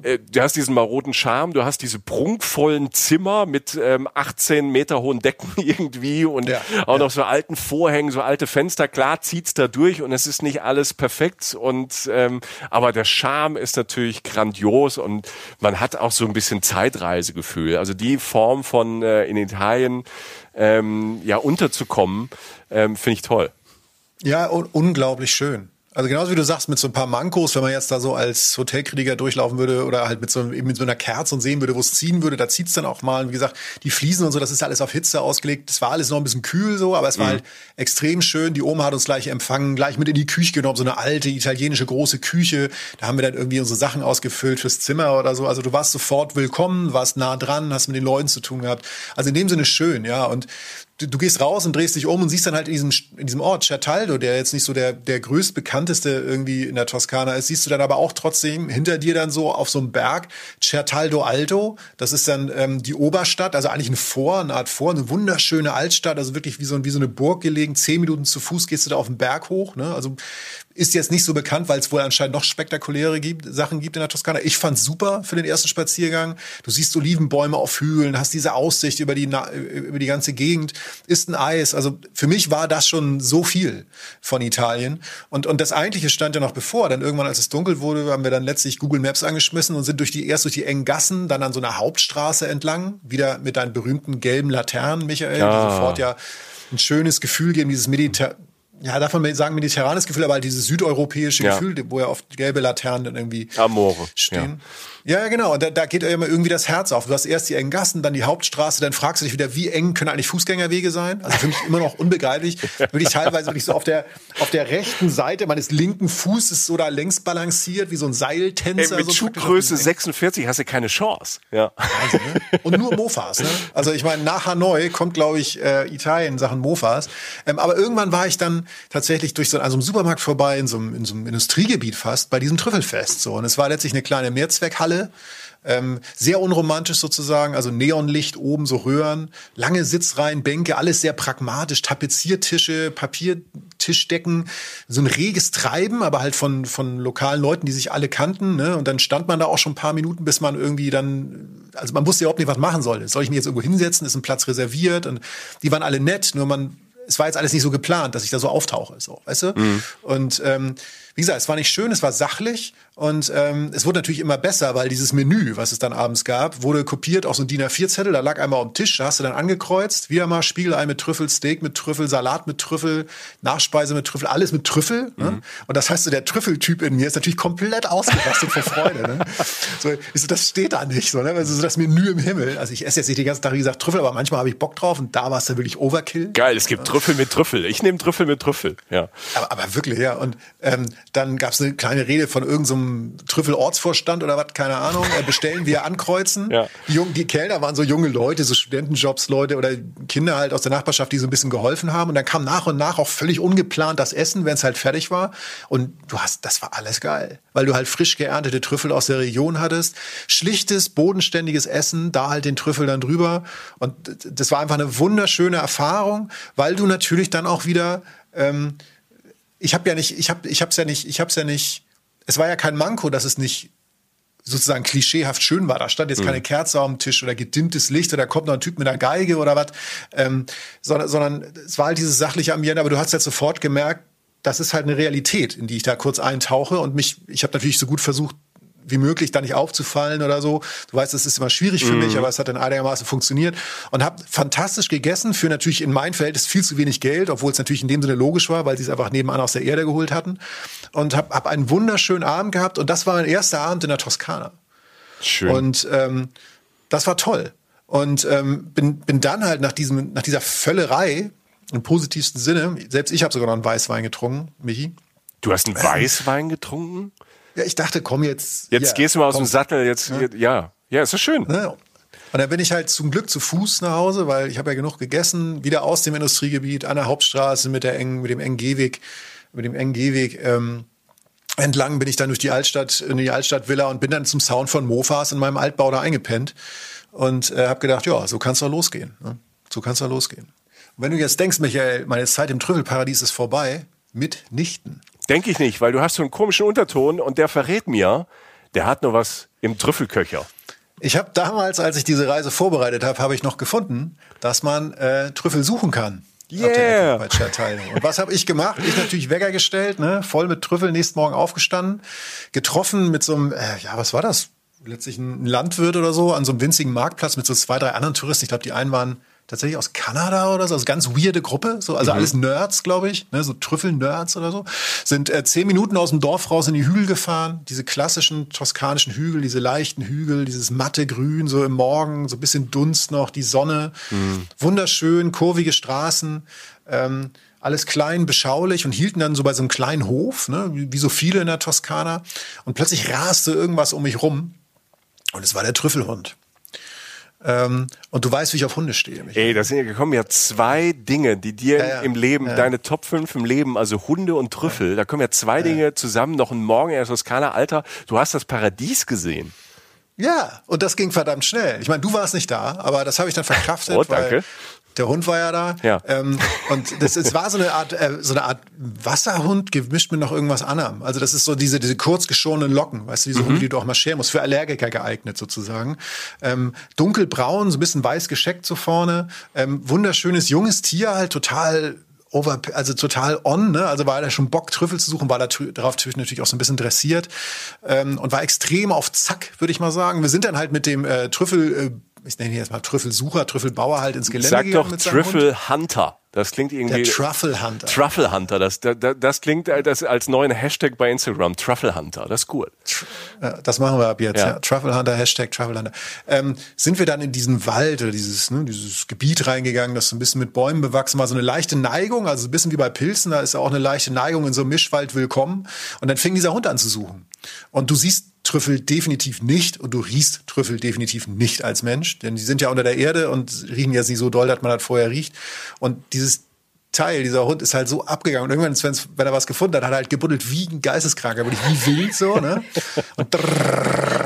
äh, du hast diesen maroden Charme, du hast diese prunkvollen Zimmer mit ähm, 18 Meter hohen Decken irgendwie und ja, auch ja. noch so alten Vorhängen, so alte Fenster. Klar zieht's da durch und es ist nicht alles perfekt und ähm, aber der Charme ist natürlich grandios und man hat auch so ein bisschen Zeitreisegefühl. Also die Form von äh, in Italien ähm, ja unterzukommen, ähm, finde ich toll. Ja, un unglaublich schön. Also genauso wie du sagst, mit so ein paar Mankos, wenn man jetzt da so als Hotelkritiker durchlaufen würde oder halt mit so, eben mit so einer Kerze und sehen würde, wo es ziehen würde, da zieht's dann auch mal. Und wie gesagt, die Fliesen und so, das ist alles auf Hitze ausgelegt. Das war alles noch ein bisschen kühl so, aber es war mhm. halt extrem schön. Die Oma hat uns gleich empfangen, gleich mit in die Küche genommen, so eine alte italienische große Küche. Da haben wir dann irgendwie unsere Sachen ausgefüllt fürs Zimmer oder so. Also du warst sofort willkommen, warst nah dran, hast mit den Leuten zu tun gehabt. Also in dem Sinne schön, ja. Und du, du gehst raus und drehst dich um und siehst dann halt in diesem, in diesem Ort, Certaldo, der jetzt nicht so der, der größtbekannteste irgendwie in der Toskana ist, siehst du dann aber auch trotzdem hinter dir dann so auf so einem Berg Certaldo Alto. Das ist dann ähm, die Oberstadt, also eigentlich ein Vor, eine Art Vor, eine wunderschöne Altstadt, also wirklich wie so, wie so eine Burg gelegen. Zehn Minuten zu Fuß gehst du da auf den Berg hoch. Ne? Also ist jetzt nicht so bekannt, weil es wohl anscheinend noch spektakuläre gibt, Sachen gibt in der Toskana. Ich fand's super für den ersten Spaziergang. Du siehst Olivenbäume auf Hügeln, hast diese Aussicht über die, über die ganze Gegend, ist ein Eis. Also für mich war das schon so viel von Italien. Und, und das eigentliche stand ja noch bevor. Dann irgendwann, als es dunkel wurde, haben wir dann letztlich Google Maps angeschmissen und sind durch die, erst durch die engen Gassen, dann an so einer Hauptstraße entlang, wieder mit deinen berühmten gelben Laternen, Michael, ja. die sofort ja ein schönes Gefühl geben, dieses Mediter ja, darf man sagen, mediterranes Gefühl, aber halt dieses südeuropäische ja. Gefühl, wo ja oft gelbe Laternen dann irgendwie Amore, stehen. Ja. Ja, ja, genau. Und da, da geht ja immer irgendwie das Herz auf. Du hast erst die engen Gassen, dann die Hauptstraße, dann fragst du dich wieder, wie eng können eigentlich Fußgängerwege sein? Also für mich immer noch unbegreiflich. Wirklich teilweise wirklich so auf der, auf der rechten Seite meines linken Fußes so da längs balanciert, wie so ein Seiltänzer. Ey, mit so Schuhgröße 46 hast du keine Chance. Ja. Also, ne? Und nur Mofas. Ne? Also ich meine, nach Hanoi kommt, glaube ich, äh, Italien in Sachen Mofas. Ähm, aber irgendwann war ich dann tatsächlich durch so an so einem Supermarkt vorbei, in so einem, in so einem Industriegebiet fast, bei diesem Trüffelfest. So. Und es war letztlich eine kleine Mehrzweckhalle Halle. Ähm, sehr unromantisch sozusagen, also Neonlicht oben, so Röhren, lange Sitzreihen, Bänke, alles sehr pragmatisch, Tapeziertische, Papiertischdecken, so ein reges Treiben, aber halt von, von lokalen Leuten, die sich alle kannten. Ne? Und dann stand man da auch schon ein paar Minuten, bis man irgendwie dann, also man wusste überhaupt nicht, was machen soll. Soll ich mich jetzt irgendwo hinsetzen? Ist ein Platz reserviert? Und die waren alle nett, nur man, es war jetzt alles nicht so geplant, dass ich da so auftauche, so, weißt du? Mhm. Und ähm, wie gesagt, es war nicht schön, es war sachlich und ähm, es wurde natürlich immer besser, weil dieses Menü, was es dann abends gab, wurde kopiert auf so ein DIN A4-Zettel, da lag einmal auf dem Tisch, da hast du dann angekreuzt, wieder mal Spiegelei mit Trüffel, Steak mit Trüffel, Salat mit Trüffel, Nachspeise mit Trüffel, alles mit Trüffel. Ne? Mhm. Und das heißt, so der Trüffeltyp in mir ist natürlich komplett ausgerastet vor Freude. Ne? So, so, das steht da nicht, so, ne? also so das Menü im Himmel. Also ich esse jetzt nicht den ganzen Tag, wie gesagt, Trüffel, aber manchmal habe ich Bock drauf und da war es dann wirklich Overkill. Geil, es gibt Trüffel mit Trüffel. Ich nehme Trüffel mit Trüffel, ja. Aber, aber wirklich, ja. Und ähm, dann gab es eine kleine Rede von irgendeinem so Trüffel-Ortsvorstand oder was, keine Ahnung. Äh, bestellen wir ankreuzen. Ja. Die, Jungen, die Kellner waren so junge Leute, so Studentenjobs-Leute oder Kinder halt aus der Nachbarschaft, die so ein bisschen geholfen haben. Und dann kam nach und nach auch völlig ungeplant das Essen, wenn es halt fertig war. Und du hast, das war alles geil. Weil du halt frisch geerntete Trüffel aus der Region hattest. Schlichtes, bodenständiges Essen, da halt den Trüffel dann drüber. Und das war einfach eine wunderschöne Erfahrung, weil du natürlich dann auch wieder ähm, ich habe ja nicht, ich habe, ich habe es ja nicht, ich habe es ja nicht. Es war ja kein Manko, dass es nicht sozusagen klischeehaft schön war. Da stand jetzt mhm. keine Kerze auf dem Tisch oder gedimmtes Licht oder kommt noch ein Typ mit einer Geige oder was, ähm, sondern, sondern es war halt dieses sachliche Ambiente. Aber du hast jetzt sofort gemerkt, das ist halt eine Realität, in die ich da kurz eintauche und mich, ich habe natürlich so gut versucht, wie möglich da nicht aufzufallen oder so. Du weißt, das ist immer schwierig für mm. mich, mhm. aber es hat dann einigermaßen funktioniert und habe fantastisch gegessen für natürlich in mein Verhältnis viel zu wenig Geld, obwohl es natürlich in dem Sinne logisch war, weil sie es einfach nebenan aus der Erde geholt hatten und habe hab einen wunderschönen Abend gehabt und das war mein erster Abend in der Toskana. Schön. Und ähm, das war toll. Und ähm, bin, bin dann halt nach, diesem, nach dieser Völlerei, im positivsten Sinne, selbst ich habe sogar noch einen Weißwein getrunken, Michi, Du hast einen Weißwein getrunken? Ja, ich dachte, komm jetzt. Jetzt ja, gehst du mal aus komm. dem Sattel, jetzt, ja. Ja, ist das schön. Ne? Und dann bin ich halt zum Glück zu Fuß nach Hause, weil ich habe ja genug gegessen, wieder aus dem Industriegebiet, an der Hauptstraße mit der engen, mit dem engen Gehweg, mit dem engen Gehweg, ähm, entlang bin ich dann durch die Altstadt, in die Altstadtvilla und bin dann zum Sound von Mofas in meinem Altbau da eingepennt und äh, habe gedacht, ja, so kann's doch losgehen. Ne? So kann's doch losgehen. Und wenn du jetzt denkst, Michael, meine Zeit im Trüffelparadies ist vorbei, mitnichten. Denke ich nicht, weil du hast so einen komischen Unterton und der verrät mir, der hat nur was im Trüffelköcher. Ich habe damals, als ich diese Reise vorbereitet habe, habe ich noch gefunden, dass man äh, Trüffel suchen kann. Yeah. Und was habe ich gemacht? Ich natürlich Wecker gestellt, ne? voll mit Trüffel, nächsten Morgen aufgestanden, getroffen mit so einem, äh, ja, was war das? Letztlich ein Landwirt oder so, an so einem winzigen Marktplatz mit so zwei, drei anderen Touristen. Ich glaube, die einen waren tatsächlich aus Kanada oder so, also ganz weirde Gruppe, so, also alles Nerds, glaube ich, ne, so Trüffel-Nerds oder so, sind äh, zehn Minuten aus dem Dorf raus in die Hügel gefahren, diese klassischen toskanischen Hügel, diese leichten Hügel, dieses matte Grün, so im Morgen, so ein bisschen Dunst noch, die Sonne, wunderschön, kurvige Straßen, ähm, alles klein, beschaulich und hielten dann so bei so einem kleinen Hof, ne, wie, wie so viele in der Toskana. Und plötzlich raste irgendwas um mich rum. Und es war der Trüffelhund. Ähm, und du weißt, wie ich auf Hunde stehe. Michael. Ey, da sind ja gekommen ja zwei Dinge, die dir Ja, ja. im Leben, Ja. deine Top 5 im Leben, also Hunde und Trüffel, da kommen ja zwei Dinge zusammen, noch ein Morgen in der Toskana. Alter, du hast das Paradies gesehen. Ja, und das ging verdammt schnell. Ich meine, du warst nicht da, aber das habe ich dann verkraftet, Oh, danke. weil der Hund war ja da. Ja. Ähm, und das, es war so eine Art, äh, so eine Art Wasserhund gemischt mit noch irgendwas anderem. Also das ist so diese, diese kurz geschorenen Locken, weißt du, diese Hunde, die du auch marschieren musst, für Allergiker geeignet sozusagen. Ähm, dunkelbraun, so ein bisschen weiß gescheckt so vorne. Ähm, wunderschönes junges Tier, halt total over, also total on, ne? Also war er schon Bock, Trüffel zu suchen, war da darauf natürlich auch so ein bisschen dressiert ähm, und war extrem auf Zack, würde ich mal sagen. Wir sind dann halt mit dem äh, Trüffel, äh, ich nenne ihn jetzt mal Trüffelsucher, Trüffelbauer halt ins Gelände Sag doch mit seinem Hund. Trüffel Hunter. Das klingt irgendwie. Der Truffle Hunter. Truffle Hunter, das, das, das klingt äh, das als neuen Hashtag bei Instagram. Truffle Hunter, das ist gut. Ja, das machen wir ab jetzt. Ja. Ja. Truffle Hunter, Hashtag Truffle Hunter. Ähm, sind wir dann in diesen Wald oder dieses, ne, dieses Gebiet reingegangen, das so ein bisschen mit Bäumen bewachsen war, so eine leichte Neigung, also ein bisschen wie bei Pilzen, da ist auch eine leichte Neigung in so einem Mischwald willkommen. Und dann fing dieser Hund an zu suchen. Und du siehst Trüffel definitiv nicht und du riechst Trüffel definitiv nicht als Mensch, denn die sind ja unter der Erde und riechen jetzt nicht so doll, dass man das vorher riecht. Und dieses Teil, dieser Hund ist halt so abgegangen. Und irgendwann, wenn er was gefunden hat, hat er halt gebuddelt wie ein Geisteskranker, wirklich wie wild so, ne? Und, drrrr,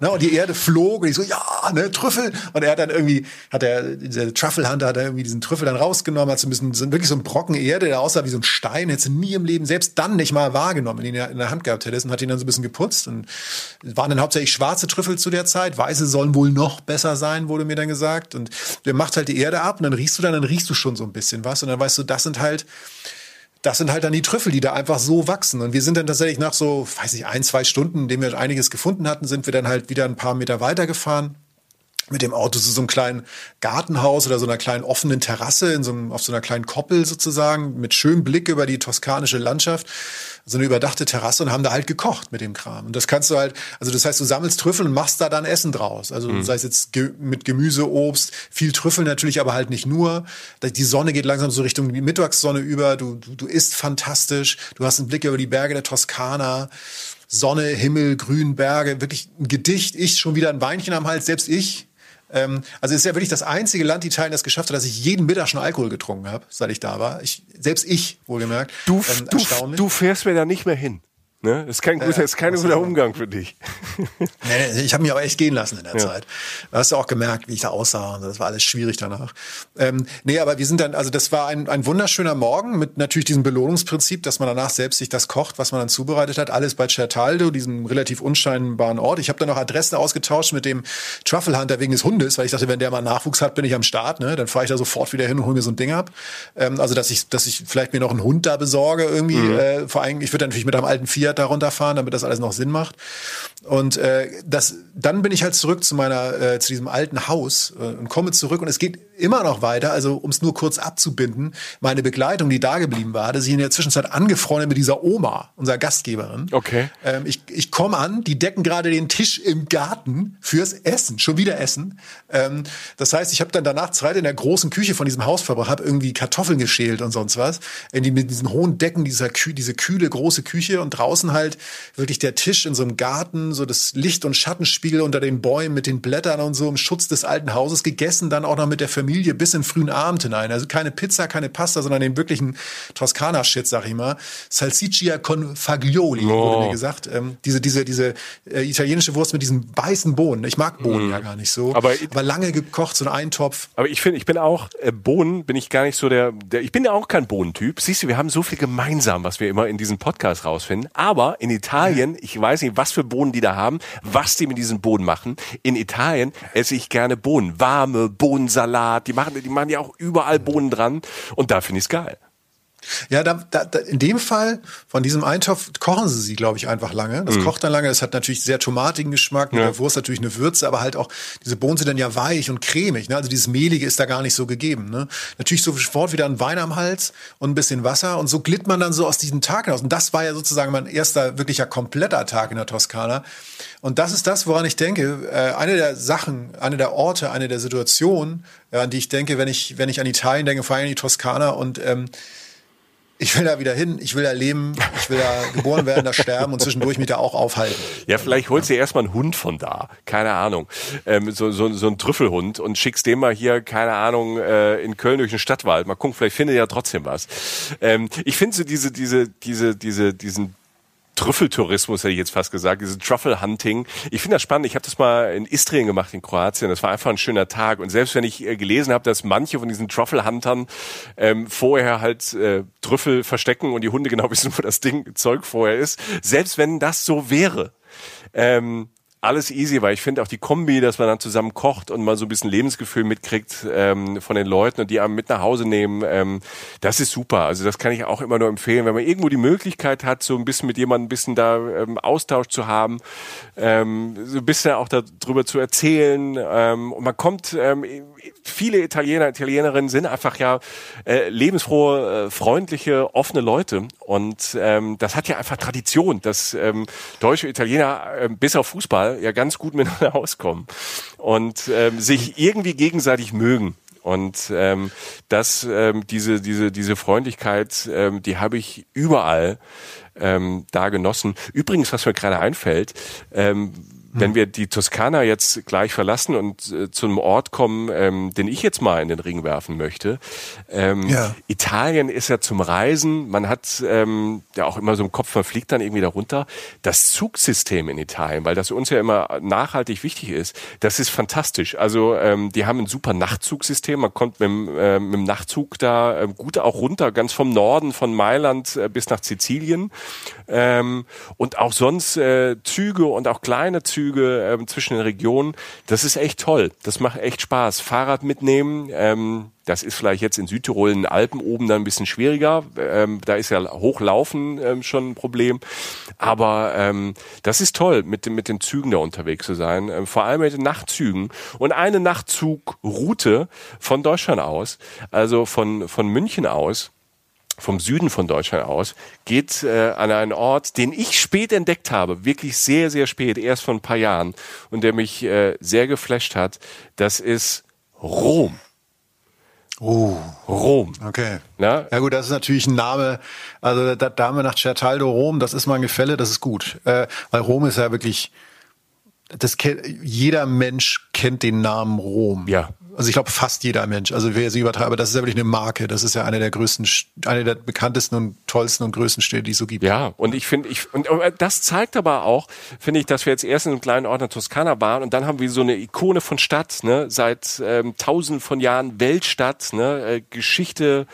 ne? und die Erde flog und ich so, ja, ne, Trüffel. Und er hat dann irgendwie, hat er, dieser Truffle Hunter hat er irgendwie diesen Trüffel dann rausgenommen, hat so ein bisschen, so, wirklich so ein Brocken Erde, der aussah wie so ein Stein, hätte sie nie im Leben, selbst dann nicht mal wahrgenommen, wenn ihn in der Hand gehabt hättest und hat ihn dann so ein bisschen geputzt. Und waren dann hauptsächlich schwarze Trüffel zu der Zeit. Weiße sollen wohl noch besser sein, wurde mir dann gesagt. Und der macht halt die Erde ab und dann riechst du dann, dann riechst du schon so ein bisschen was. Und dann weißt du, das sind halt, das sind halt dann die Trüffel, die da einfach so wachsen. Und wir sind dann tatsächlich nach so, weiß ich, ein, zwei Stunden, in denen wir einiges gefunden hatten, sind wir dann halt wieder ein paar Meter weitergefahren mit dem Auto zu so einem kleinen Gartenhaus oder so einer kleinen offenen Terrasse in so einem, auf so einer kleinen Koppel sozusagen mit schönem Blick über die toskanische Landschaft. So eine überdachte Terrasse und haben da halt gekocht mit dem Kram. Und das kannst du halt, also das heißt, du sammelst Trüffel und machst da dann Essen draus. Also sei es jetzt ge mit Gemüse, Obst, viel Trüffel natürlich, aber halt nicht nur. Die Sonne geht langsam so Richtung die Mittagssonne über. Du, du, du isst fantastisch. Du hast einen Blick über die Berge der Toskana. Sonne, Himmel, Grün, Berge, wirklich ein Gedicht. Ich schon wieder ein Weinchen am Hals, selbst ich. Ähm, also es ist ja wirklich das einzige Land Italien, das geschafft hat, dass ich jeden Mittag schon Alkohol getrunken habe, seit ich da war. Ich, selbst ich, wohlgemerkt. Du, Ähm, du, du fährst mir da nicht mehr hin. Ne? Das ist kein, guter, ist kein guter Umgang für dich. Nee, nee, ich habe mich aber echt gehen lassen in der Zeit. Du hast ja auch gemerkt, wie ich da aussah und das war alles schwierig danach. Ähm, nee, aber wir sind dann, also das war ein, ein wunderschöner Morgen mit natürlich diesem Belohnungsprinzip, dass man danach selbst sich das kocht, was man dann zubereitet hat. Alles bei Certaldo, diesem relativ unscheinbaren Ort. Ich habe dann noch Adressen ausgetauscht mit dem Truffle Hunter wegen des Hundes, weil ich dachte, wenn der mal Nachwuchs hat, bin ich am Start. Ne? Dann fahre ich da sofort wieder hin und hole mir so ein Ding ab. Ähm, also dass ich, dass ich vielleicht mir noch einen Hund da besorge irgendwie. Äh, vor allem, ich würde dann natürlich mit einem alten Fiat Fiat da runterfahren, damit das alles noch Sinn macht. Und äh, das, dann bin ich halt zurück zu meiner, äh, zu diesem alten Haus äh, und komme zurück und es geht immer noch weiter. Also um es nur kurz abzubinden, meine Begleitung, die da geblieben war, hatte sich in der Zwischenzeit angefreundet mit dieser Oma, unserer Gastgeberin. Okay. Ähm, ich ich komme an, die decken gerade den Tisch im Garten fürs Essen, schon wieder Essen. Ähm, das heißt, ich habe dann danach Zeit in der großen Küche von diesem Haus verbracht, habe irgendwie Kartoffeln geschält und sonst was. In die, mit diesen hohen Decken dieser Kü diese kühle große Küche und draußen halt wirklich der Tisch in so einem Garten, so das Licht- und Schattenspiegel unter den Bäumen mit den Blättern und so im Schutz des alten Hauses gegessen, dann auch noch mit der Familie bis in frühen Abend hinein. Also keine Pizza, keine Pasta, sondern den wirklichen Toskana-Shit, sag ich mal. Salsiccia con fagioli, Oh. wurde mir gesagt. Ähm, diese diese, diese äh, italienische Wurst mit diesen weißen Bohnen. Ich mag Bohnen ja gar nicht so. Mm. Aber- aber lange gekocht, so ein Eintopf. Aber ich finde, ich bin auch, äh, Bohnen bin ich gar nicht so der, der, ich bin ja auch kein Bohnentyp. Siehst du, wir haben so viel gemeinsam, was wir immer in diesem Podcast rausfinden. Aber in Italien, ich weiß nicht, was für Bohnen die da haben, was die mit diesen Bohnen machen. In Italien esse ich gerne Bohnen. Warme Bohnensalat, die machen, die machen ja auch überall Bohnen dran. Und da finde ich es geil. Ja, da, da, in dem Fall von diesem Eintopf kochen sie sie, glaube ich, einfach lange. Das kocht dann lange. Das hat natürlich sehr tomatigen Geschmack. Mit Ja. der Wurst natürlich eine Würze, aber halt auch diese Bohnen sind dann ja weich und cremig. Ne? Also dieses Mehlige ist da gar nicht so gegeben. Ne? Natürlich sofort wieder ein Wein am Hals und ein bisschen Wasser. Und so glitt man dann so aus diesem Tag hinaus. Und das war ja sozusagen mein erster wirklicher kompletter Tag in der Toskana. Und das ist das, woran ich denke. Äh, eine der Sachen, eine der Orte, eine der Situationen, äh, an die ich denke, wenn ich, wenn ich an Italien denke, vor allem an die Toskana und ähm, ich will da wieder hin, ich will da leben, ich will da geboren werden, da sterben und zwischendurch mich da auch aufhalten. Ja, vielleicht holst du dir erstmal einen Hund von da. Keine Ahnung. Ähm, so, so, so einen Trüffelhund und schickst den mal hier, keine Ahnung, äh, in Köln durch den Stadtwald. Mal gucken, vielleicht findet ja trotzdem was. Ähm, ich finde so diese, diese, diese, diese, diesen Trüffeltourismus hätte ich jetzt fast gesagt, dieses Truffle Hunting. Ich finde das spannend. Ich habe das mal in Istrien gemacht in Kroatien. Das war einfach ein schöner Tag. Und selbst wenn ich äh, gelesen habe, dass manche von diesen Truffle Huntern ähm, vorher halt äh, Trüffel verstecken und die Hunde genau wissen, wo das Ding Zeug vorher ist, selbst wenn das so wäre, ähm, alles easy, weil ich finde auch die Kombi, dass man dann zusammen kocht und mal so ein bisschen Lebensgefühl mitkriegt ähm, von den Leuten und die einem mit nach Hause nehmen, ähm, das ist super. Also das kann ich auch immer nur empfehlen, wenn man irgendwo die Möglichkeit hat, so ein bisschen mit jemandem ein bisschen da ähm, Austausch zu haben, ähm, so ein bisschen auch darüber zu erzählen. Ähm, und man kommt, ähm, viele Italiener, Italienerinnen sind einfach ja äh, lebensfrohe, äh, freundliche, offene Leute. Und ähm, das hat ja einfach Tradition, dass ähm, Deutsche Italiener äh, bis auf Fußball ja ganz gut miteinander auskommen und ähm, sich irgendwie gegenseitig mögen. Und ähm, das, ähm, diese, diese, diese Freundlichkeit, ähm, die habe ich überall ähm, da genossen. Übrigens, was mir gerade einfällt, ähm, wenn wir die Toskana jetzt gleich verlassen und äh, zu einem Ort kommen, ähm, den ich jetzt mal in den Ring werfen möchte. Ähm, Ja. Italien ist ja zum Reisen, man hat ähm, ja auch immer so im Kopf, man fliegt dann irgendwie darunter. Das Zugsystem in Italien, weil das uns ja immer nachhaltig wichtig ist, das ist fantastisch. Also ähm, die haben ein super Nachtzugsystem, man kommt mit, dem, äh, mit dem Nachtzug da äh, gut auch runter, ganz vom Norden von Mailand äh, bis nach Sizilien. Ähm, und auch sonst äh, Züge und auch kleine Züge ähm, zwischen den Regionen. Das ist echt toll. Das macht echt Spaß. Fahrrad mitnehmen, ähm, das ist vielleicht jetzt in Südtirol in den Alpen oben dann ein bisschen schwieriger. Ähm, da ist ja Hochlaufen ähm, schon ein Problem. Aber ähm, das ist toll, mit, den- mit den Zügen da unterwegs zu sein. Ähm, vor allem mit den Nachtzügen. Und eine Nachtzugroute von Deutschland aus, also von, von München aus, vom Süden von Deutschland aus, geht äh, an einen Ort, den ich spät entdeckt habe, wirklich sehr, sehr spät, erst vor ein paar Jahren, und der mich äh, sehr geflasht hat. Das ist Rom. Oh, Rom. okay. Na? Ja gut, das ist natürlich ein Name, also da Dame nach Certaldo Rom, das ist mal ein Gefälle, das ist gut. Äh, weil Rom ist ja wirklich, das kennt, jeder Mensch kennt den Namen Rom. Ja. Also ich glaube fast jeder Mensch. Also wer sie übertreibe, das ist ja wirklich eine Marke. Das ist ja eine der größten, eine der bekanntesten und tollsten und größten Städte, die es so gibt. Ja, und ich finde, ich und das zeigt aber auch, finde ich, dass wir jetzt erst in einem kleinen Ort in Toskana waren und dann haben wir so eine Ikone von Stadt, ne, seit ähm, tausenden von Jahren Weltstadt, ne, äh, Geschichte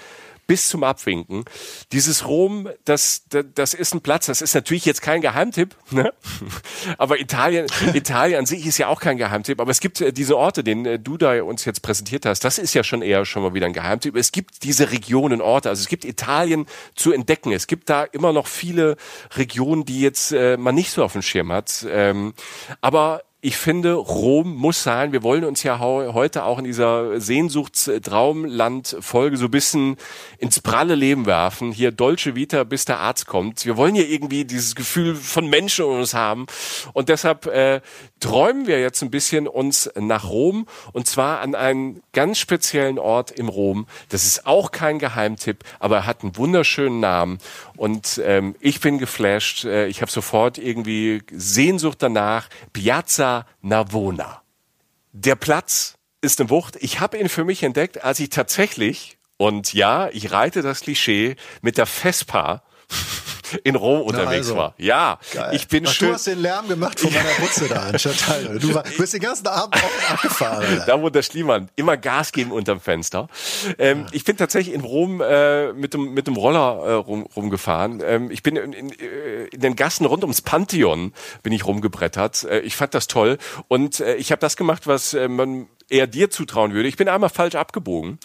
bis zum Abwinken. Dieses Rom, das, das, das ist ein Platz, das ist natürlich jetzt kein Geheimtipp, ne? aber Italien, Italien an sich ist ja auch kein Geheimtipp, aber es gibt äh, diese Orte, den äh, du da uns jetzt präsentiert hast, das ist ja schon eher schon mal wieder ein Geheimtipp. Es gibt diese Regionen, Orte, also es gibt Italien zu entdecken. Es gibt da immer noch viele Regionen, die jetzt äh, man nicht so auf dem Schirm hat. Ähm, aber ich finde, Rom muss sein. Wir wollen uns ja heute auch in dieser Sehnsuchtstraumland-Folge so ein bisschen ins pralle Leben werfen. Hier Dolce Vita, bis der Arzt kommt. Wir wollen ja irgendwie dieses Gefühl von Menschen in uns haben. Und deshalb äh, träumen wir jetzt ein bisschen uns nach Rom. Und zwar an einen ganz speziellen Ort im Rom. Das ist auch kein Geheimtipp, aber er hat einen wunderschönen Namen. Und ähm, ich bin geflasht. Äh, ich habe sofort irgendwie Sehnsucht danach. Piazza Navona. Der Platz ist eine Wucht. Ich habe ihn für mich entdeckt, als ich tatsächlich, und ja, ich reite das Klischee, mit der Vespa in Rom unterwegs also. war. Ja, Geil. ich bin Ach, schön. Du hast den Lärm gemacht von meiner Butze da anstatt Teil. Du bist den ganzen Abend auch abgefahren. Da wo der Schliemann immer Gas geben unterm Fenster. Ähm, ja. Ich bin tatsächlich in Rom äh, mit dem mit dem Roller äh, rum, rumgefahren. Ähm, ich bin in, in, äh, in den Gassen rund ums Pantheon bin ich rumgebrettert. Äh, ich fand das toll und äh, ich habe das gemacht, was äh, man eher dir zutrauen würde. Ich bin einmal falsch abgebogen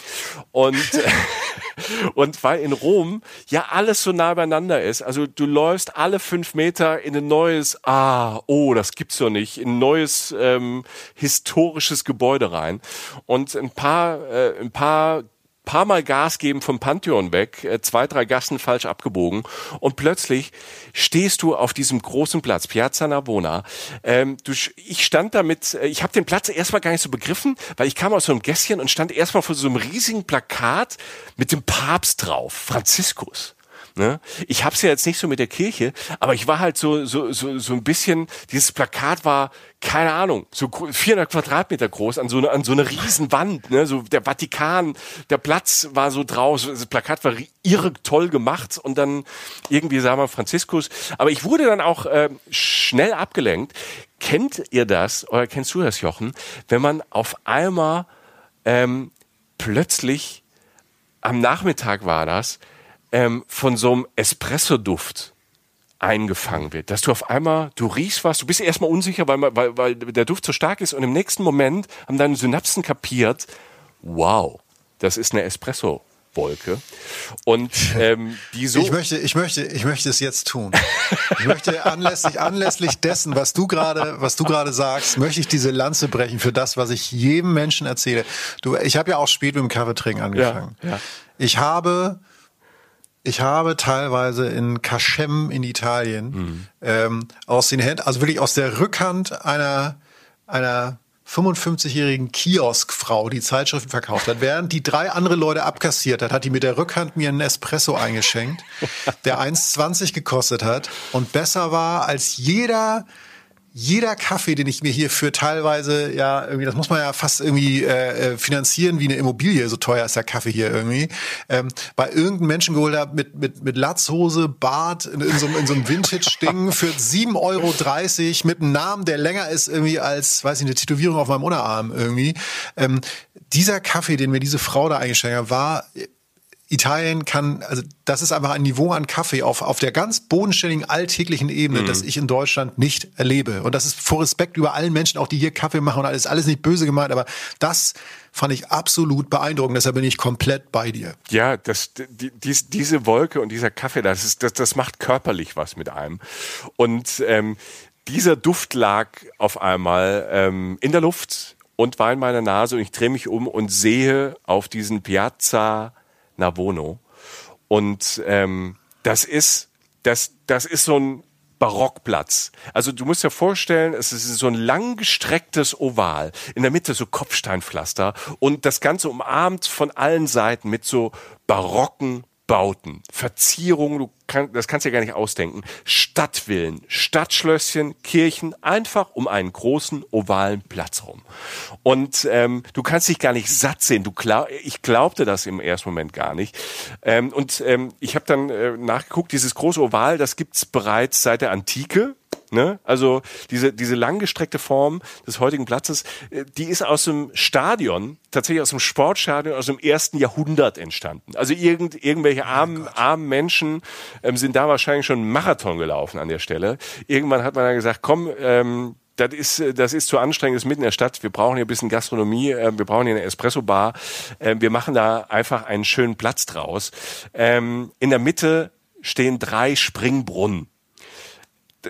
und und weil in Rom ja alles so nah beieinander ist. Also du läufst alle fünf Meter in ein neues, ah, oh, das gibt's doch nicht, in ein neues ähm, historisches Gebäude rein und ein paar, äh, ein paar paar Mal Gas geben vom Pantheon weg, äh, zwei, drei Gassen falsch abgebogen und plötzlich stehst du auf diesem großen Platz, Piazza Navona. Ähm, du, ich stand damit, äh, ich habe den Platz erstmal gar nicht so begriffen, weil ich kam aus so einem Gässchen und stand erstmal vor so einem riesigen Plakat mit dem Papst drauf, Franziskus. Ne? Ich hab's ja jetzt nicht so mit der Kirche, aber ich war halt so so so so ein bisschen. Dieses Plakat war keine Ahnung so 400 Quadratmeter groß an so eine an so eine Riesenwand. Ne? So der Vatikan, der Platz war so draus. Das Plakat war irre toll gemacht und dann irgendwie sah man Franziskus. Aber ich wurde dann auch äh, schnell abgelenkt. Kennt ihr das oder kennst du das, Jochen? Wenn man auf einmal ähm, plötzlich am Nachmittag war das ähm, von so einem Espresso-Duft eingefangen wird, dass du auf einmal, du riechst was, du bist erstmal unsicher, weil, weil, weil der Duft so stark ist und im nächsten Moment haben deine Synapsen kapiert, wow, das ist eine Espresso. Wolke. Und ähm, die so. Ich möchte, ich möchte, ich möchte es jetzt tun. Ich möchte anlässlich, anlässlich dessen, was du gerade, was du gerade sagst, möchte ich diese Lanze brechen für das, was ich jedem Menschen erzähle. Du, ich habe ja auch spät mit dem Kaffeetrinken angefangen. Ja, ja. Ich habe ich habe teilweise in Kaschem in Italien mhm. ähm, aus den Händen, also wirklich aus der Rückhand einer einer 55-jährigen Kioskfrau, die Zeitschriften verkauft hat, während die drei andere Leute abkassiert hat, hat die mit der Rückhand mir einen Espresso eingeschenkt, der 1,20 gekostet hat und besser war als jeder jeder Kaffee, den ich mir hier für teilweise, ja, irgendwie, das muss man ja fast irgendwie äh, äh, finanzieren wie eine Immobilie, so teuer ist der Kaffee hier irgendwie, ähm, bei irgendeinem Menschen geholt habe mit, mit, mit Latzhose, Bart, in, in so, in so einem Vintage-Ding für 7,30 Euro mit einem Namen, der länger ist irgendwie als, weiß ich, eine Tätowierung auf meinem Unterarm irgendwie. Ähm, dieser Kaffee, den mir diese Frau da eingeschenkt hat, war Italien kann, also das ist einfach ein Niveau an Kaffee auf, auf der ganz bodenständigen, alltäglichen Ebene, mhm. das ich in Deutschland nicht erlebe. Und das ist vor Respekt über allen Menschen, auch die hier Kaffee machen und alles, alles nicht böse gemeint, aber das fand ich absolut beeindruckend. Deshalb bin ich komplett bei dir. Ja, das, die, dies, diese Wolke und dieser Kaffee, das, ist, das, das macht körperlich was mit einem. Und ähm, dieser Duft lag auf einmal ähm, in der Luft und war in meiner Nase und ich drehe mich um und sehe auf diesen Piazza Navono. Und ähm, das ist, das, das ist so ein Barockplatz. Also du musst dir vorstellen, es ist so ein langgestrecktes Oval, in der Mitte so Kopfsteinpflaster und das Ganze umarmt von allen Seiten mit so barocken Bauten, Verzierungen, du kann, das kannst du dir gar nicht ausdenken. Stadtvillen, Stadtschlösschen, Kirchen, einfach um einen großen ovalen Platz rum. Und ähm, du kannst dich gar nicht satt sehen. Du glaub, ich glaubte das im ersten Moment gar nicht. Ähm, und ähm, ich habe dann äh, nachgeguckt, dieses große Oval, das gibt's bereits seit der Antike Ne? Also diese, diese langgestreckte Form des heutigen Platzes, äh, die ist aus dem Stadion, tatsächlich aus dem Sportstadion aus dem ersten Jahrhundert entstanden. Also irgend, irgendwelche armen, oh armen Menschen ähm, sind da wahrscheinlich schon einen Marathon gelaufen an der Stelle. Irgendwann hat man dann gesagt, komm, ähm, das ist, äh, das ist zu anstrengend, das ist mitten in der Stadt. Wir brauchen hier ein bisschen Gastronomie, äh, wir brauchen hier eine Espresso-Bar. Äh, wir machen da einfach einen schönen Platz draus. Ähm, in der Mitte stehen drei Springbrunnen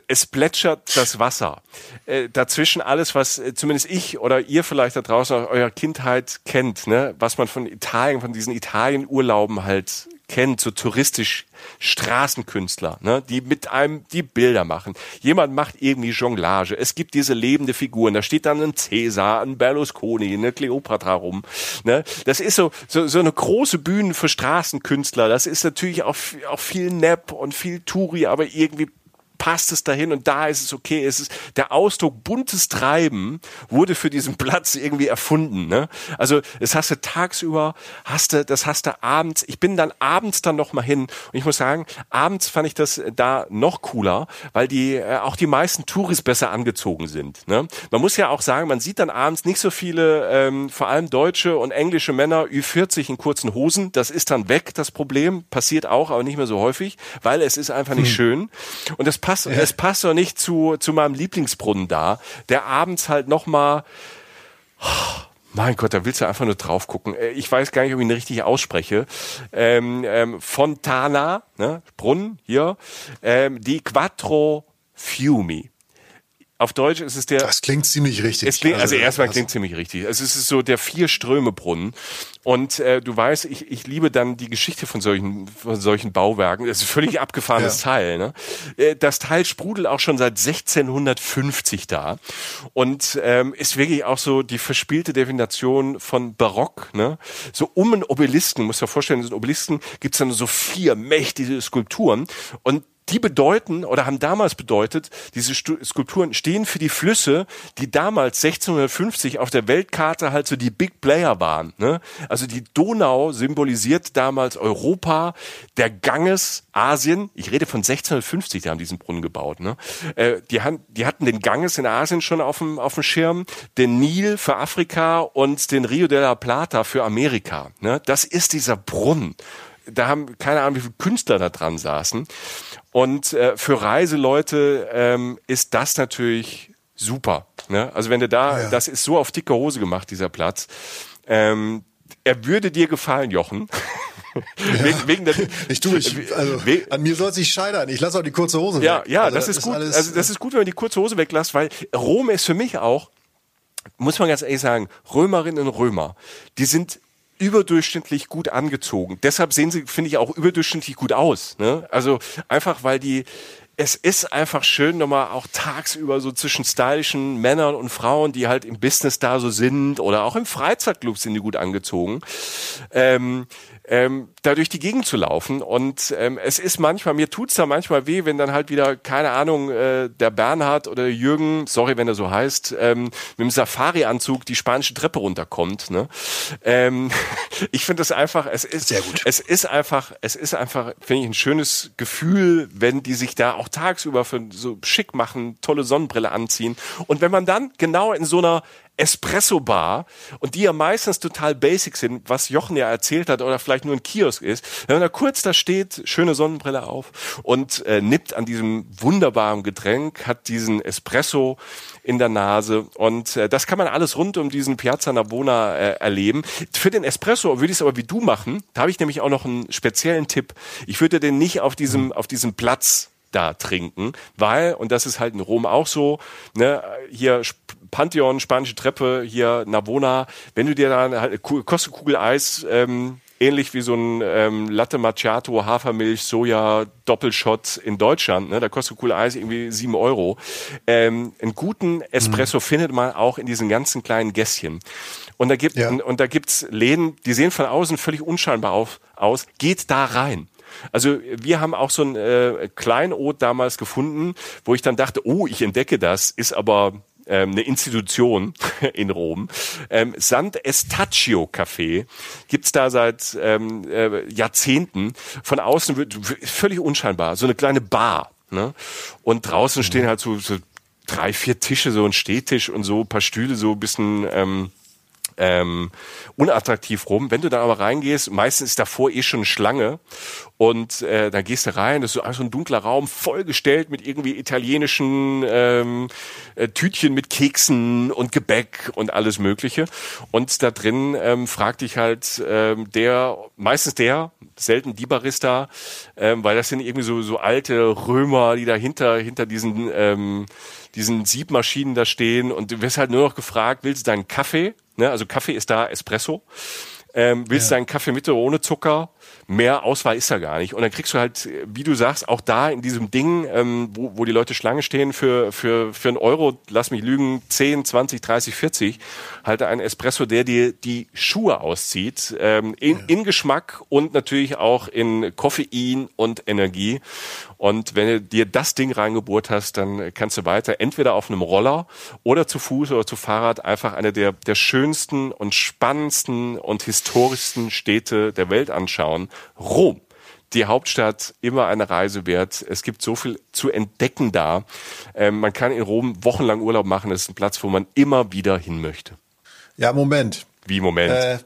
es plätschert das Wasser. Äh, dazwischen alles, was äh, zumindest ich oder ihr vielleicht da draußen aus eurer Kindheit kennt, ne? was man von Italien, von diesen Italien-Urlauben halt kennt, so touristisch Straßenkünstler, ne, die mit einem die Bilder machen. Jemand macht irgendwie Jonglage. Es gibt diese lebende Figuren. Da steht dann ein Cäsar, ein Berlusconi, eine Cleopatra rum. Ne. Das ist so, so, so eine große Bühne für Straßenkünstler. Das ist natürlich auch, auch viel Nepp und viel Turi, aber irgendwie passt es dahin und da ist es okay. Es ist der Ausdruck buntes Treiben wurde für diesen Platz irgendwie erfunden. Ne? Also das hast du tagsüber, hast du, das hast du abends. Ich bin dann abends dann noch mal hin und ich muss sagen, abends fand ich das da noch cooler, weil die äh, auch die meisten Touris besser angezogen sind. Ne? Man muss ja auch sagen, man sieht dann abends nicht so viele, ähm, vor allem deutsche und englische Männer Ü40 in kurzen Hosen. Das ist dann weg, das Problem passiert auch, aber nicht mehr so häufig, weil es ist einfach nicht hm. schön und das passt, ja. es passt doch nicht zu, zu meinem Lieblingsbrunnen da, der abends halt nochmal, oh, mein Gott, da willst du einfach nur drauf gucken. Äh, ich weiß gar nicht, ob ich ihn richtig ausspreche. Ähm, ähm, Fontana, ne, Brunnen hier, ähm, die Quattro Fiumi. Auf Deutsch ist es der. Das klingt ziemlich richtig. Es klingt, also, also erstmal also. klingt ziemlich richtig. Also es ist so der vier Ströme Brunnen. Und äh, du weißt, ich, ich liebe dann die Geschichte von solchen, von solchen Bauwerken. Das ist ein völlig abgefahrenes ja. Teil. Ne? Äh, das Teil sprudelt auch schon seit 1650 da und ähm, ist wirklich auch so die verspielte Definition von Barock. Ne? So um einen Obelisken, muss dir vorstellen, so einen Obelisken gibt's dann so vier mächtige Skulpturen und die bedeuten oder haben damals bedeutet, diese Skulpturen stehen für die Flüsse, die damals 1650 auf der Weltkarte halt so die Big Player waren. Ne? Also die Donau symbolisiert damals Europa, der Ganges Asien. Ich rede von 1650, die haben diesen Brunnen gebaut. Ne? Äh, die, haben, die hatten den Ganges in Asien schon auf dem, auf dem Schirm, den Nil für Afrika und den Rio de la Plata für Amerika. Ne? Das ist dieser Brunnen da haben keine Ahnung, wie viele Künstler da dran saßen. Und äh, für Reiseleute ähm, ist das natürlich super. Ne? Also wenn du da, ja. das ist so auf dicke Hose gemacht, dieser Platz. Ähm, er würde dir gefallen, Jochen. Ja. wegen, wegen der, ich tue ich, also an mir soll es nicht scheitern. Ich lasse auch die kurze Hose ja, weg. Ja, also, das ist gut. Alles, also das ist gut, wenn man die kurze Hose weglässt, weil Rom ist für mich auch, muss man ganz ehrlich sagen, Römerinnen und Römer, die sind überdurchschnittlich gut angezogen. Deshalb sehen sie, finde ich, auch überdurchschnittlich gut aus. Ne? Also einfach, weil die, es ist einfach schön, nochmal auch tagsüber so zwischen stylischen Männern und Frauen, die halt im Business da so sind oder auch im Freizeitclub sind die gut angezogen. Ähm, ähm, da durch die Gegend zu laufen. Und ähm, es ist manchmal, mir tut's da manchmal weh, wenn dann halt wieder, keine Ahnung, äh, der Bernhard oder Jürgen, sorry, wenn er so heißt, ähm, mit dem Safari-Anzug die spanische Treppe runterkommt. Ne? Ähm, ich finde das einfach, es ist, Sehr gut. es ist einfach, es ist einfach, finde ich, ein schönes Gefühl, wenn die sich da auch tagsüber für so schick machen, tolle Sonnenbrille anziehen. Und wenn man dann genau in so einer Espresso-Bar und die ja meistens total basic sind, was Jochen ja erzählt hat oder vielleicht nur ein Kiosk ist. Wenn man da kurz da steht, schöne Sonnenbrille auf und äh, nippt an diesem wunderbaren Getränk, hat diesen Espresso in der Nase und äh, das kann man alles rund um diesen Piazza Navona äh, erleben. Für den Espresso würde ich es aber wie du machen. Da habe ich nämlich auch noch einen speziellen Tipp. Ich würde den nicht auf diesem auf diesem Platz da trinken, weil, und das ist halt in Rom auch so, ne, hier Pantheon, spanische Treppe, hier Navona, wenn du dir dann halt kostet Kugel Eis, ähm, ähnlich wie so ein ähm, Latte Macchiato, Hafermilch, Soja, Doppelshot in Deutschland, ne, da kostet Kugel Eis irgendwie sieben Euro. Ähm, einen guten Espresso mhm. findet man auch in diesen ganzen kleinen Gässchen. Und da gibt, ja. und, und da gibt's Läden, die sehen von außen völlig unscheinbar auf, aus. Geht da rein. Also wir haben auch so ein äh, Kleinod damals gefunden, wo ich dann dachte, oh, ich entdecke das, ist aber ähm, eine Institution in Rom. Ähm, Sant Estaccio Café gibt's da seit ähm, äh, Jahrzehnten. Von außen wird völlig unscheinbar, so eine kleine Bar Ne? Und draußen stehen halt so, so drei, vier Tische, so ein Stehtisch und so, ein paar Stühle, so ein bisschen ähm, ähm, unattraktiv rum. Wenn du da aber reingehst, meistens ist davor eh schon eine Schlange und äh, da gehst du rein, das ist so ein dunkler Raum, vollgestellt mit irgendwie italienischen ähm, äh, Tütchen mit Keksen und Gebäck und alles Mögliche. Und da drin ähm, fragt dich halt ähm, der, meistens der, selten die Barista, ähm, weil das sind irgendwie so, so alte Römer, die dahinter hinter diesen ähm, diesen Siebmaschinen da stehen und du wirst halt nur noch gefragt, willst du deinen Kaffee? Ne? Also Kaffee ist da Espresso. Ähm, willst ja. du einen Kaffee mit oder ohne Zucker? Mehr Auswahl ist da gar nicht. Und dann kriegst du halt, wie du sagst, auch da in diesem Ding, ähm, wo, wo die Leute Schlange stehen für, für, für einen Euro, lass mich lügen, 10, 20, 30, 40, halt einen Espresso, der dir die Schuhe auszieht, ähm, in, ja. in Geschmack und natürlich auch in Koffein und Energie. Und wenn du dir das Ding reingebohrt hast, dann kannst du weiter entweder auf einem Roller oder zu Fuß oder zu Fahrrad einfach eine der, der schönsten und spannendsten und historischsten Städte der Welt anschauen. Rom die Hauptstadt immer eine Reise wert. Es gibt so viel zu entdecken da. Ähm, man kann in Rom wochenlang Urlaub machen. Es ist ein Platz, wo man immer wieder hin möchte. Ja, Moment. Wie Moment? Äh,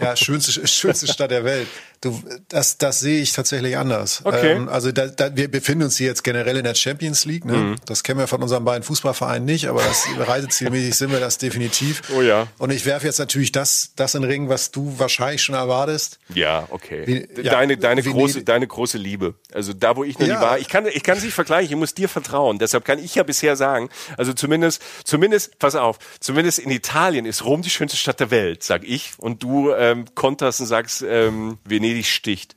ja, schönste, schönste Stadt der Welt. Du, das, das sehe ich tatsächlich anders. Okay. Ähm, also da, da, wir befinden uns hier jetzt generell in der Champions League. Ne? Mhm. Das kennen wir von unseren beiden Fußballvereinen nicht, aber das reisezielmäßig sind wir das definitiv. Oh ja. Und ich werfe jetzt natürlich das, das in den Ring, was du wahrscheinlich schon erwartest. Ja, okay. Wie, ja, deine, deine große, deine große Liebe. Also da, wo ich noch ja. nie war. Ich kann, ich kann es nicht vergleichen. Ich muss dir vertrauen. Deshalb kann ich ja bisher sagen, also zumindest, zumindest, pass auf, zumindest in Italien ist Rom die schönste Stadt der Welt, sag ich. Und du ähm, konterst und sagst, ähm, Venedig sticht.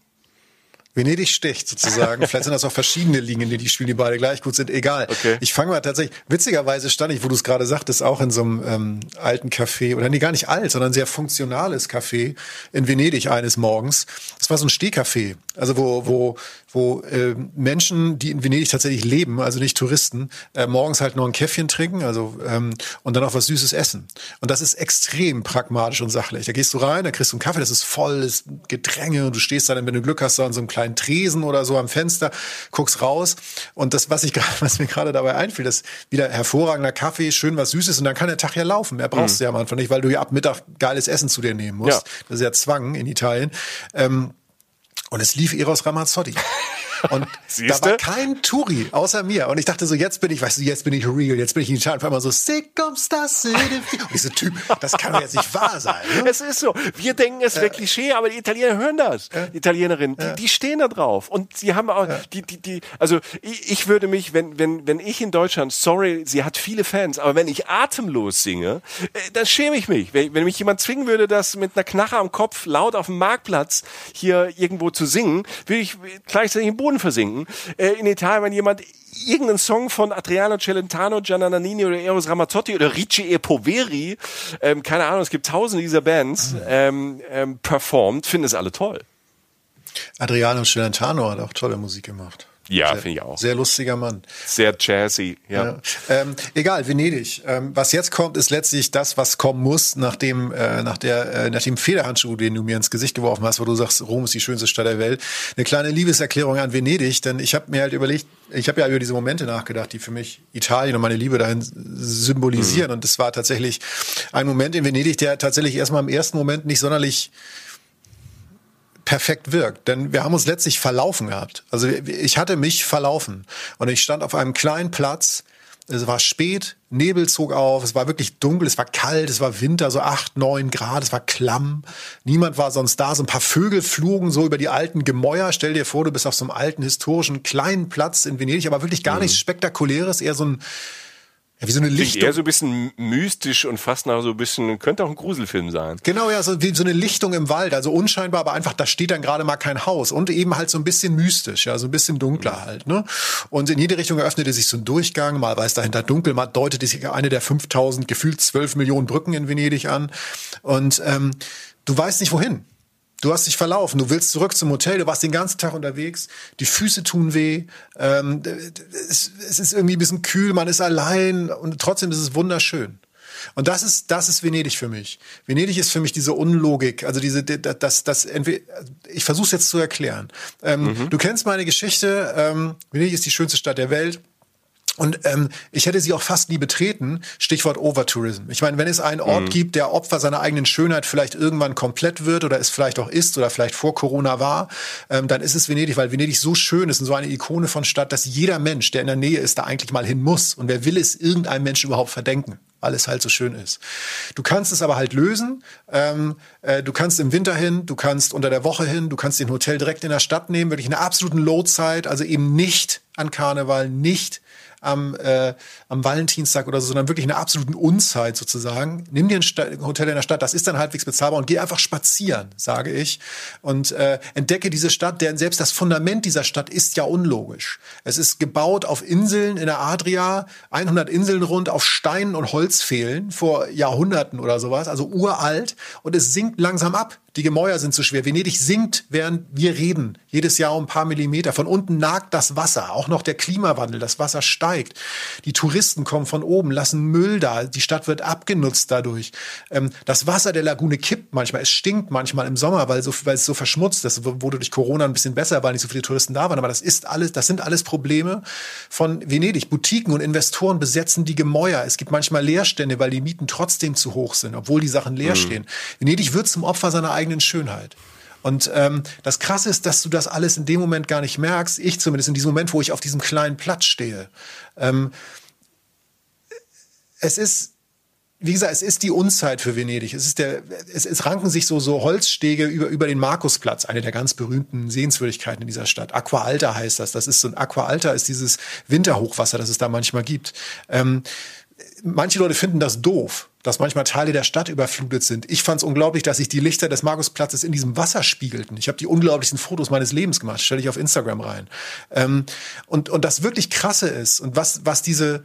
Venedig sticht sozusagen. Vielleicht sind das auch verschiedene Linien, die die spielen, die beide gleich gut sind. Egal. Okay. Ich fange mal tatsächlich. Witzigerweise stand ich, wo du es gerade sagtest, auch in so einem ähm, alten Café oder nee, gar nicht alt, sondern sehr funktionales Café in Venedig eines Morgens. Das war so ein Stehcafé, also wo wo wo äh, Menschen, die in Venedig tatsächlich leben, also nicht Touristen, äh, morgens halt noch ein Käffchen trinken, also ähm, und dann auch was Süßes essen. Und das ist extrem pragmatisch und sachlich. Da gehst du rein, da kriegst du einen Kaffee, das ist volles Gedränge und du stehst dann, wenn du Glück hast, da an so einem kleinen Tresen oder so am Fenster, guckst raus und das, was ich gerade, was mir gerade dabei einfiel, das wieder hervorragender Kaffee, schön was Süßes und dann kann der Tag ja laufen. Mehr brauchst mhm. du ja am Anfang nicht, weil du ja ab Mittag geiles Essen zu dir nehmen musst. Ja. Das ist ja Zwang in Italien. Ähm, und es lief Eros Ramazzotti. Und da war kein Touri außer mir. Und ich dachte so, jetzt bin ich, weißt du, jetzt bin ich real, jetzt bin ich in Italien. Auf einmal so, Circumstance. Und ich so, Typ, das kann doch jetzt nicht wahr sein. Ne? Es ist so. Wir denken, es wäre äh, Klischee, aber die Italiener hören das. Äh, die Italienerinnen, die, die, stehen da drauf. Und sie haben auch, die, die, die, also ich, ich würde mich, wenn, wenn, wenn ich in Deutschland, sorry, sie hat viele Fans, aber wenn ich atemlos singe, äh, dann schäme ich mich. Wenn, wenn mich jemand zwingen würde, das mit einer Knarre am Kopf laut auf dem Marktplatz hier irgendwo zu singen, würde ich gleichzeitig im Boden versinken. Äh, in Italien, wenn jemand irgendeinen Song von Adriano Celentano, Gianna Nannini oder Eros Ramazzotti oder Ricci e Poveri, ähm, keine Ahnung, es gibt tausende dieser Bands, ähm, ähm, performt, finden es alle toll. Adriano Celentano hat auch tolle Musik gemacht. Ja, finde ich auch. Sehr lustiger Mann. Sehr jazzy, ja. ja. Ähm, egal, Venedig. Ähm, was jetzt kommt, ist letztlich das, was kommen muss, nachdem, äh, nach, der, äh, nach dem Federhandschuh, den du mir ins Gesicht geworfen hast, wo du sagst, Rom ist die schönste Stadt der Welt. Eine kleine Liebeserklärung an Venedig, denn ich habe mir halt überlegt, ich habe ja über diese Momente nachgedacht, die für mich Italien und meine Liebe dahin symbolisieren. Mhm. Und es war tatsächlich ein Moment in Venedig, der tatsächlich erstmal im ersten Moment nicht sonderlich perfekt wirkt. Denn wir haben uns letztlich verlaufen gehabt. Also ich hatte mich verlaufen und ich stand auf einem kleinen Platz. Es war spät, Nebel zog auf, es war wirklich dunkel, es war kalt, es war Winter, so acht, neun Grad, es war klamm. Niemand war sonst da, so ein paar Vögel flogen so über die alten Gemäuer. Stell dir vor, du bist auf so einem alten, historischen, kleinen Platz in Venedig, aber wirklich gar mhm. nichts Spektakuläres, eher so ein ja, wie so eine Lichtung. Eher so ein bisschen mystisch und fast nach so ein bisschen, könnte auch ein Gruselfilm sein. Genau, ja, so wie so eine Lichtung im Wald, also unscheinbar, aber einfach, da steht dann gerade mal kein Haus und eben halt so ein bisschen mystisch, ja, so ein bisschen dunkler mhm. halt, ne? Und in jede Richtung eröffnete sich so ein Durchgang, mal war es dahinter dunkel, mal deutete sich eine der 5000, gefühlt 12 Millionen Brücken in Venedig an und ähm, du weißt nicht wohin. Du hast dich verlaufen, du willst zurück zum Hotel, du warst den ganzen Tag unterwegs, die Füße tun weh, ähm, es, es, ist irgendwie ein bisschen kühl, man ist allein und trotzdem ist es wunderschön. Und das ist, das ist Venedig für mich. Venedig ist für mich diese Unlogik, also diese, das, das, entweder, ich versuche es jetzt zu erklären. Ähm, mhm. Du kennst meine Geschichte, ähm, Venedig ist die schönste Stadt der Welt. Und ähm, ich hätte sie auch fast nie betreten. Stichwort Overtourism. Ich meine, wenn es einen Ort mhm. gibt, der Opfer seiner eigenen Schönheit vielleicht irgendwann komplett wird oder es vielleicht auch ist oder vielleicht vor Corona war, ähm, dann ist es Venedig, weil Venedig so schön ist und so eine Ikone von Stadt, dass jeder Mensch, der in der Nähe ist, da eigentlich mal hin muss. Und wer will es irgendeinem Menschen überhaupt verdenken? weil es halt so schön ist. Du kannst es aber halt lösen. Ähm, äh, du kannst im Winter hin, du kannst unter der Woche hin, du kannst den Hotel direkt in der Stadt nehmen, wirklich in einer absoluten Low-Zeit, also eben nicht an Karneval, nicht am, äh, am Valentinstag oder so, sondern wirklich in einer absoluten Unzeit sozusagen. Nimm dir ein Hotel in der Stadt, das ist dann halbwegs bezahlbar und geh einfach spazieren, sage ich. Und äh, entdecke diese Stadt, denn selbst das Fundament dieser Stadt ist ja unlogisch. Es ist gebaut auf Inseln in der Adria, 100 Inseln rund auf Steinen und Holzpfählen vor Jahrhunderten oder sowas, also uralt und es sinkt langsam ab. Die Gemäuer sind zu schwer. Venedig sinkt, während wir reden. Jedes Jahr um ein paar Millimeter. Von unten nagt das Wasser. Auch noch der Klimawandel. Das Wasser steigt. Die Touristen kommen von oben, lassen Müll da. Die Stadt wird abgenutzt dadurch. Ähm, das Wasser der Lagune kippt manchmal. Es stinkt manchmal im Sommer, weil, so, weil es so verschmutzt ist. Das wurde durch Corona ein bisschen besser, weil nicht so viele Touristen da waren. Aber das ist alles, das sind alles Probleme von Venedig. Boutiquen und Investoren besetzen die Gemäuer. Es gibt manchmal Leerstände, weil die Mieten trotzdem zu hoch sind, obwohl die Sachen leer mhm. stehen. Venedig wird zum Opfer seiner eigenen eigenen Schönheit. Und ähm, das Krasse ist, dass du das alles in dem Moment gar nicht merkst. Ich zumindest in diesem Moment, wo ich auf diesem kleinen Platz stehe. Ähm, es ist, wie gesagt, es ist die Unzeit für Venedig. Es ist der, es, es ranken sich so so Holzstege über über den Markusplatz, eine der ganz berühmten Sehenswürdigkeiten in dieser Stadt. Aqua Alta heißt das. Das ist so ein Aqua Alta ist dieses Winterhochwasser, das es da manchmal gibt. Ähm, manche Leute finden das doof dass manchmal Teile der Stadt überflutet sind. Ich fand es unglaublich, dass sich die Lichter des Markusplatzes in diesem Wasser spiegelten. Ich habe die unglaublichsten Fotos meines Lebens gemacht, stelle ich auf Instagram rein. Ähm, und, und das wirklich krasse ist und was, was diese,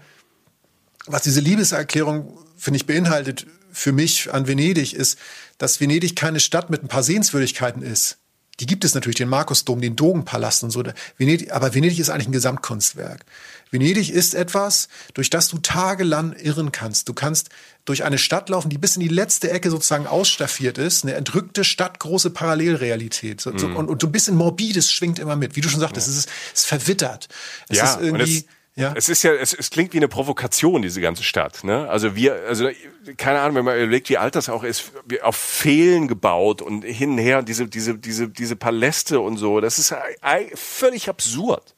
was diese Liebeserklärung, finde ich, beinhaltet für mich an Venedig, ist, dass Venedig keine Stadt mit ein paar Sehenswürdigkeiten ist. Die gibt es natürlich, den Markusdom, den Dogenpalast und so. Venedig, aber Venedig ist eigentlich ein Gesamtkunstwerk. Venedig ist etwas, durch das du tagelang irren kannst. Du kannst durch eine Stadt laufen, die bis in die letzte Ecke sozusagen ausstaffiert ist, eine entrückte Stadt, große Parallelrealität. So, mm. und, und so ein bisschen Morbides schwingt immer mit. Wie du schon sagtest, ja. es, ist, es ist verwittert. Es ja, ist irgendwie. Ja. Es ist ja, es, es klingt wie eine Provokation, diese ganze Stadt. Ne? Also wir, also keine Ahnung, wenn man überlegt, wie alt das auch ist, auf Fehlen gebaut und hin und her, diese, diese, diese, diese Paläste und so, das ist völlig absurd.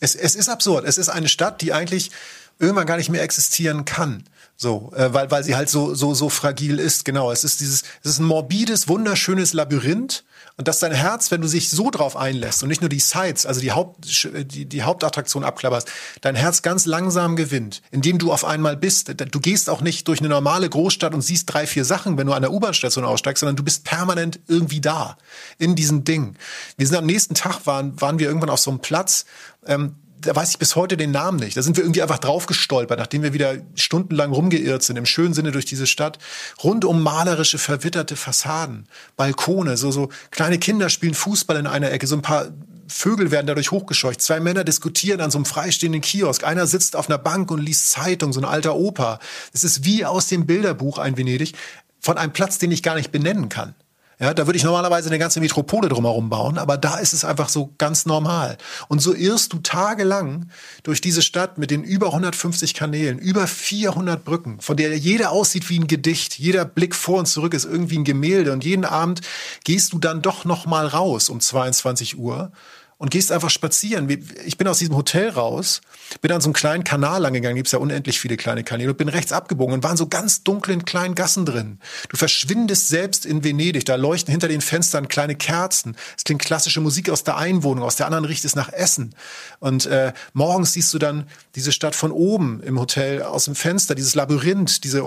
Es, es ist absurd. Es ist eine Stadt, die eigentlich irgendwann gar nicht mehr existieren kann. So, äh, weil, weil sie halt so, so, so fragil ist. Genau. Es ist dieses, es ist ein morbides, wunderschönes Labyrinth. Und dass dein Herz, wenn du sich so drauf einlässt und nicht nur die Sites, also die, Haupt, die, die Hauptattraktion abklapperst, dein Herz ganz langsam gewinnt, indem du auf einmal bist. Du gehst auch nicht durch eine normale Großstadt und siehst drei, vier Sachen, wenn du an der U-Bahn-Station aussteigst, sondern du bist permanent irgendwie da, in diesem Ding. Wir sind am nächsten Tag, waren, waren wir irgendwann auf so einem Platz, ähm, da weiß ich bis heute den Namen nicht. Da sind wir irgendwie einfach drauf gestolpert, nachdem wir wieder stundenlang rumgeirrt sind, im schönen Sinne durch diese Stadt. Rund um malerische, verwitterte Fassaden, Balkone, so, so kleine Kinder spielen Fußball in einer Ecke, so ein paar Vögel werden dadurch hochgescheucht. Zwei Männer diskutieren an so einem freistehenden Kiosk. Einer sitzt auf einer Bank und liest Zeitung, so ein alter Opa. Es ist wie aus dem Bilderbuch ein Venedig von einem Platz, den ich gar nicht benennen kann. Ja, da würde ich normalerweise eine ganze Metropole drumherum bauen, aber da ist es einfach so ganz normal. Und so irrst du tagelang durch diese Stadt mit den über 150 Kanälen, über 400 Brücken, von der jeder aussieht wie ein Gedicht. Jeder Blick vor und zurück ist irgendwie ein Gemälde und jeden Abend gehst du dann doch noch mal raus um 22 Uhr und gehst einfach spazieren. Ich bin aus diesem Hotel raus, bin an so einem kleinen Kanal lang gegangen, gibt's ja unendlich viele kleine Kanäle, bin rechts abgebogen und waren so ganz dunklen kleinen Gassen drin. Du verschwindest selbst in Venedig, da leuchten hinter den Fenstern kleine Kerzen. Es klingt klassische Musik aus der Einwohnung, aus der anderen riecht es nach Essen. Und äh, morgens siehst du dann diese Stadt von oben im Hotel aus dem Fenster, dieses Labyrinth, diese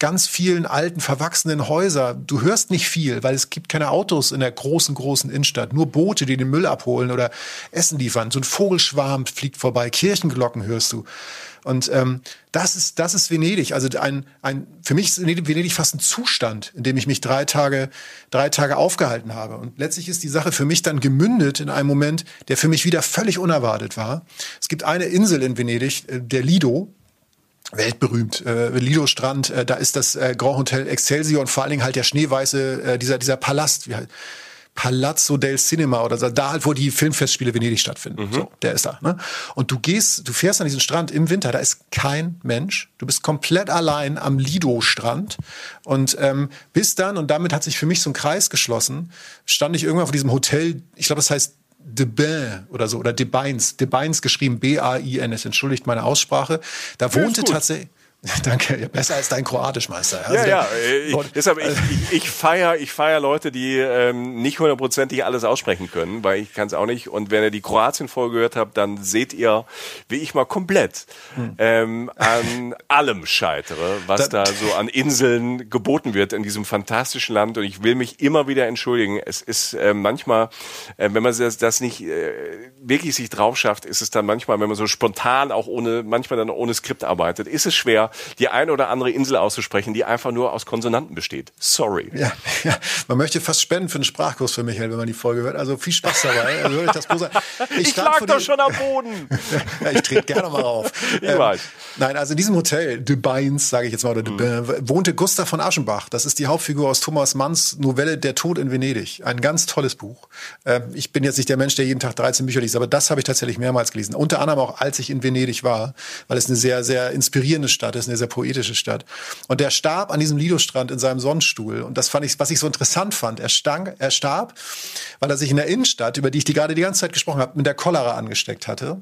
ganz vielen alten, verwachsenen Häuser. Du hörst nicht viel, weil es gibt keine Autos in der großen, großen Innenstadt. Nur Boote, die den Müll abholen oder Essen liefern. So ein Vogelschwarm fliegt vorbei. Kirchenglocken hörst du. Und ähm, das ist das ist Venedig. Also ein ein für mich ist Venedig fast ein Zustand, in dem ich mich drei Tage drei Tage aufgehalten habe. Und letztlich ist die Sache für mich dann gemündet in einem Moment, der für mich wieder völlig unerwartet war. Es gibt eine Insel in Venedig, äh, der Lido, weltberühmt. Äh, Lido Strand, äh, da ist das äh, Grand Hotel Excelsior und vor allen Dingen halt der schneeweiße, äh, dieser, dieser Palast, wie halt, Palazzo del Cinema oder so, da halt, wo die Filmfestspiele Venedig stattfinden. Mhm. So, der ist da. Ne? Und du gehst, du fährst an diesen Strand im Winter, da ist kein Mensch. Du bist komplett allein am Lido-Strand und ähm, bis dann, und damit hat sich für mich so ein Kreis geschlossen, stand ich irgendwann vor diesem Hotel, ich glaube, das heißt De Bain oder so, oder De Bains, De Bains geschrieben, B-A-I-N, es entschuldigt meine Aussprache. Da wohnte tatsächlich, Danke, ja, besser als dein Kroatischmeister. Also ja, ja. Ich, deshalb, ich, ich, ich feiere ich feier Leute, die ähm, nicht hundertprozentig alles aussprechen können, weil ich kann es auch nicht. Und wenn ihr die Kroatien-Folge gehört habt, dann seht ihr, wie ich mal komplett hm. ähm, an allem scheitere, was da, da so an Inseln geboten wird in diesem fantastischen Land. Und ich will mich immer wieder entschuldigen. Es ist äh, manchmal, äh, wenn man das, das nicht äh, wirklich sich drauf schafft, ist es dann manchmal, wenn man so spontan auch ohne, manchmal dann ohne Skript arbeitet, ist es schwer die ein oder andere Insel auszusprechen, die einfach nur aus Konsonanten besteht. Sorry. Ja, ja. man möchte fast spenden für einen Sprachkurs für Michael, wenn man die Folge hört. Also viel Spaß dabei. Also ich das ich, ich lag doch schon am Boden. ja, ich trete gerne mal auf. Ich ähm, weiß. Nein, also in diesem Hotel, De Bains, sage ich jetzt mal, oder De mhm. wohnte Gustav von Aschenbach. Das ist die Hauptfigur aus Thomas Manns Novelle Der Tod in Venedig. Ein ganz tolles Buch. Ähm, ich bin jetzt nicht der Mensch, der jeden Tag 13 Bücher liest, aber das habe ich tatsächlich mehrmals gelesen. Unter anderem auch, als ich in Venedig war, weil es eine sehr, sehr inspirierende Stadt ist, eine sehr poetische Stadt. Und der starb an diesem Lido-Strand in seinem Sonnenstuhl. Und das fand ich, was ich so interessant fand. Er, stank, er starb, weil er sich in der Innenstadt, über die ich die gerade die ganze Zeit gesprochen habe, mit der Cholera angesteckt hatte.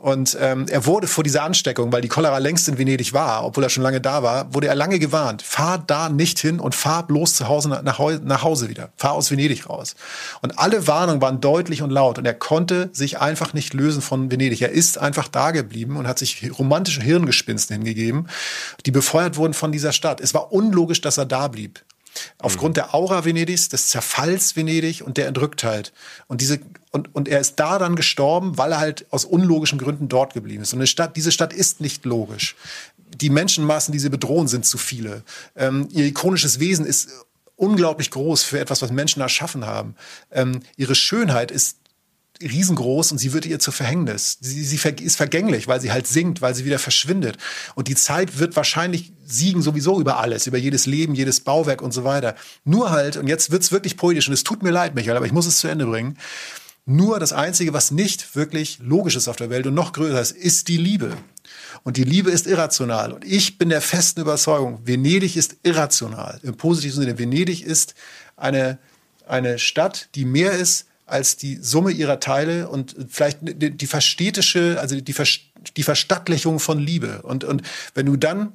Und ähm, er wurde vor dieser Ansteckung, weil die Cholera längst in Venedig war, obwohl er schon lange da war, wurde er lange gewarnt. Fahr da nicht hin und fahr bloß zu Hause nach, nach Hause wieder. Fahr aus Venedig raus. Und alle Warnungen waren deutlich und laut. Und er konnte sich einfach nicht lösen von Venedig. Er ist einfach da geblieben und hat sich romantische Hirngespinsten hingegeben, die befeuert wurden von dieser Stadt. Es war unlogisch, dass er da blieb. Aufgrund der Aura Venedigs, des Zerfalls Venedig und der Entrücktheit. Und diese, und, und er ist da dann gestorben, weil er halt aus unlogischen Gründen dort geblieben ist. Und eine Stadt, diese Stadt ist nicht logisch. Die Menschenmassen, die sie bedrohen, sind zu viele. Ähm, ihr ikonisches Wesen ist unglaublich groß für etwas, was Menschen erschaffen haben. Ähm, ihre Schönheit ist riesengroß und sie wird ihr zu Verhängnis. Sie, sie ist vergänglich, weil sie halt sinkt, weil sie wieder verschwindet. Und die Zeit wird wahrscheinlich siegen sowieso über alles, über jedes Leben, jedes Bauwerk und so weiter. Nur halt, und jetzt wird's wirklich poetisch und es tut mir leid, Michael, aber ich muss es zu Ende bringen. Nur das Einzige, was nicht wirklich logisch ist auf der Welt und noch größer ist, ist die Liebe. Und die Liebe ist irrational. Und ich bin der festen Überzeugung, Venedig ist irrational. Im positiven Sinne, Venedig ist eine, eine Stadt, die mehr ist als die Summe ihrer Teile und vielleicht die, die verstätische, also die, die Verstattlichung von Liebe. Und, und wenn du dann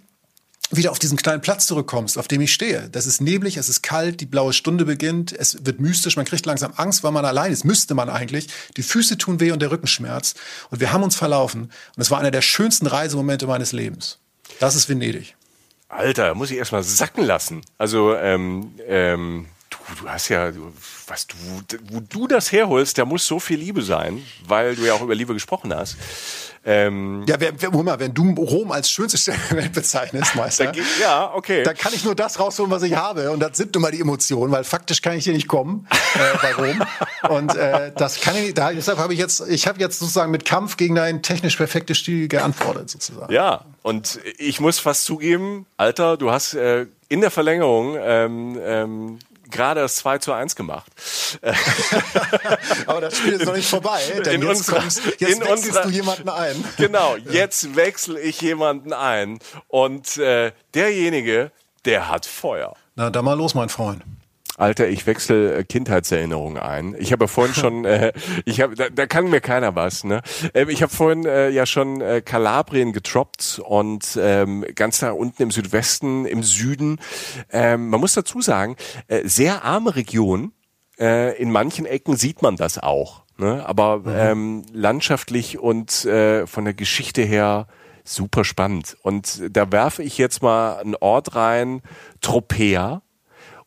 wieder auf diesen kleinen Platz zurückkommst, auf dem ich stehe. Das ist neblig, es ist kalt, die blaue Stunde beginnt, es wird mystisch, man kriegt langsam Angst, weil man allein ist. Müsste man eigentlich. Die Füße tun weh und der Rücken schmerzt. Und wir haben uns verlaufen. Und es war einer der schönsten Reisemomente meines Lebens. Das ist Venedig. Alter, muss ich erstmal sacken lassen. Also, ähm, ähm, du, hast ja, was du, wo du das herholst, da muss so viel Liebe sein, weil du ja auch über Liebe gesprochen hast. Ähm, ja, wer, mal, wenn du Rom als schönste Stadt der Welt bezeichnest, Meister, da, ja, okay. Da kann ich nur das rausholen, was ich habe. Und das sind immer die Emotionen, weil faktisch kann ich hier nicht kommen äh, bei Rom. Und äh, das kann ich nicht. Deshalb habe ich jetzt, ich habe jetzt sozusagen mit Kampf gegen deinen technisch perfekten Stil geantwortet, sozusagen. Ja, und ich muss fast zugeben, Alter, du hast äh, in der Verlängerung ähm, ähm, gerade das 2 zu 1 gemacht. Aber das Spiel ist noch nicht vorbei. Denn in jetzt unserer, kommst, jetzt wechselst unserer, du jemanden ein. Genau, jetzt wechsle ich jemanden ein. Und äh, derjenige, der hat Feuer. Na, dann mal los, mein Freund. Alter, ich wechsle äh, Kindheitserinnerungen ein. Ich habe ja vorhin schon, äh, ich habe, da, da kann mir keiner was. Ne? Ähm, ich habe vorhin äh, ja schon äh, Kalabrien getroppt und ähm, ganz da unten im Südwesten, im Süden. Ähm, man muss dazu sagen, äh, sehr arme Region. Äh, in manchen Ecken sieht man das auch. Ne? Aber mhm. ähm, landschaftlich und äh, von der Geschichte her super spannend. Und da werfe ich jetzt mal einen Ort rein, Tropea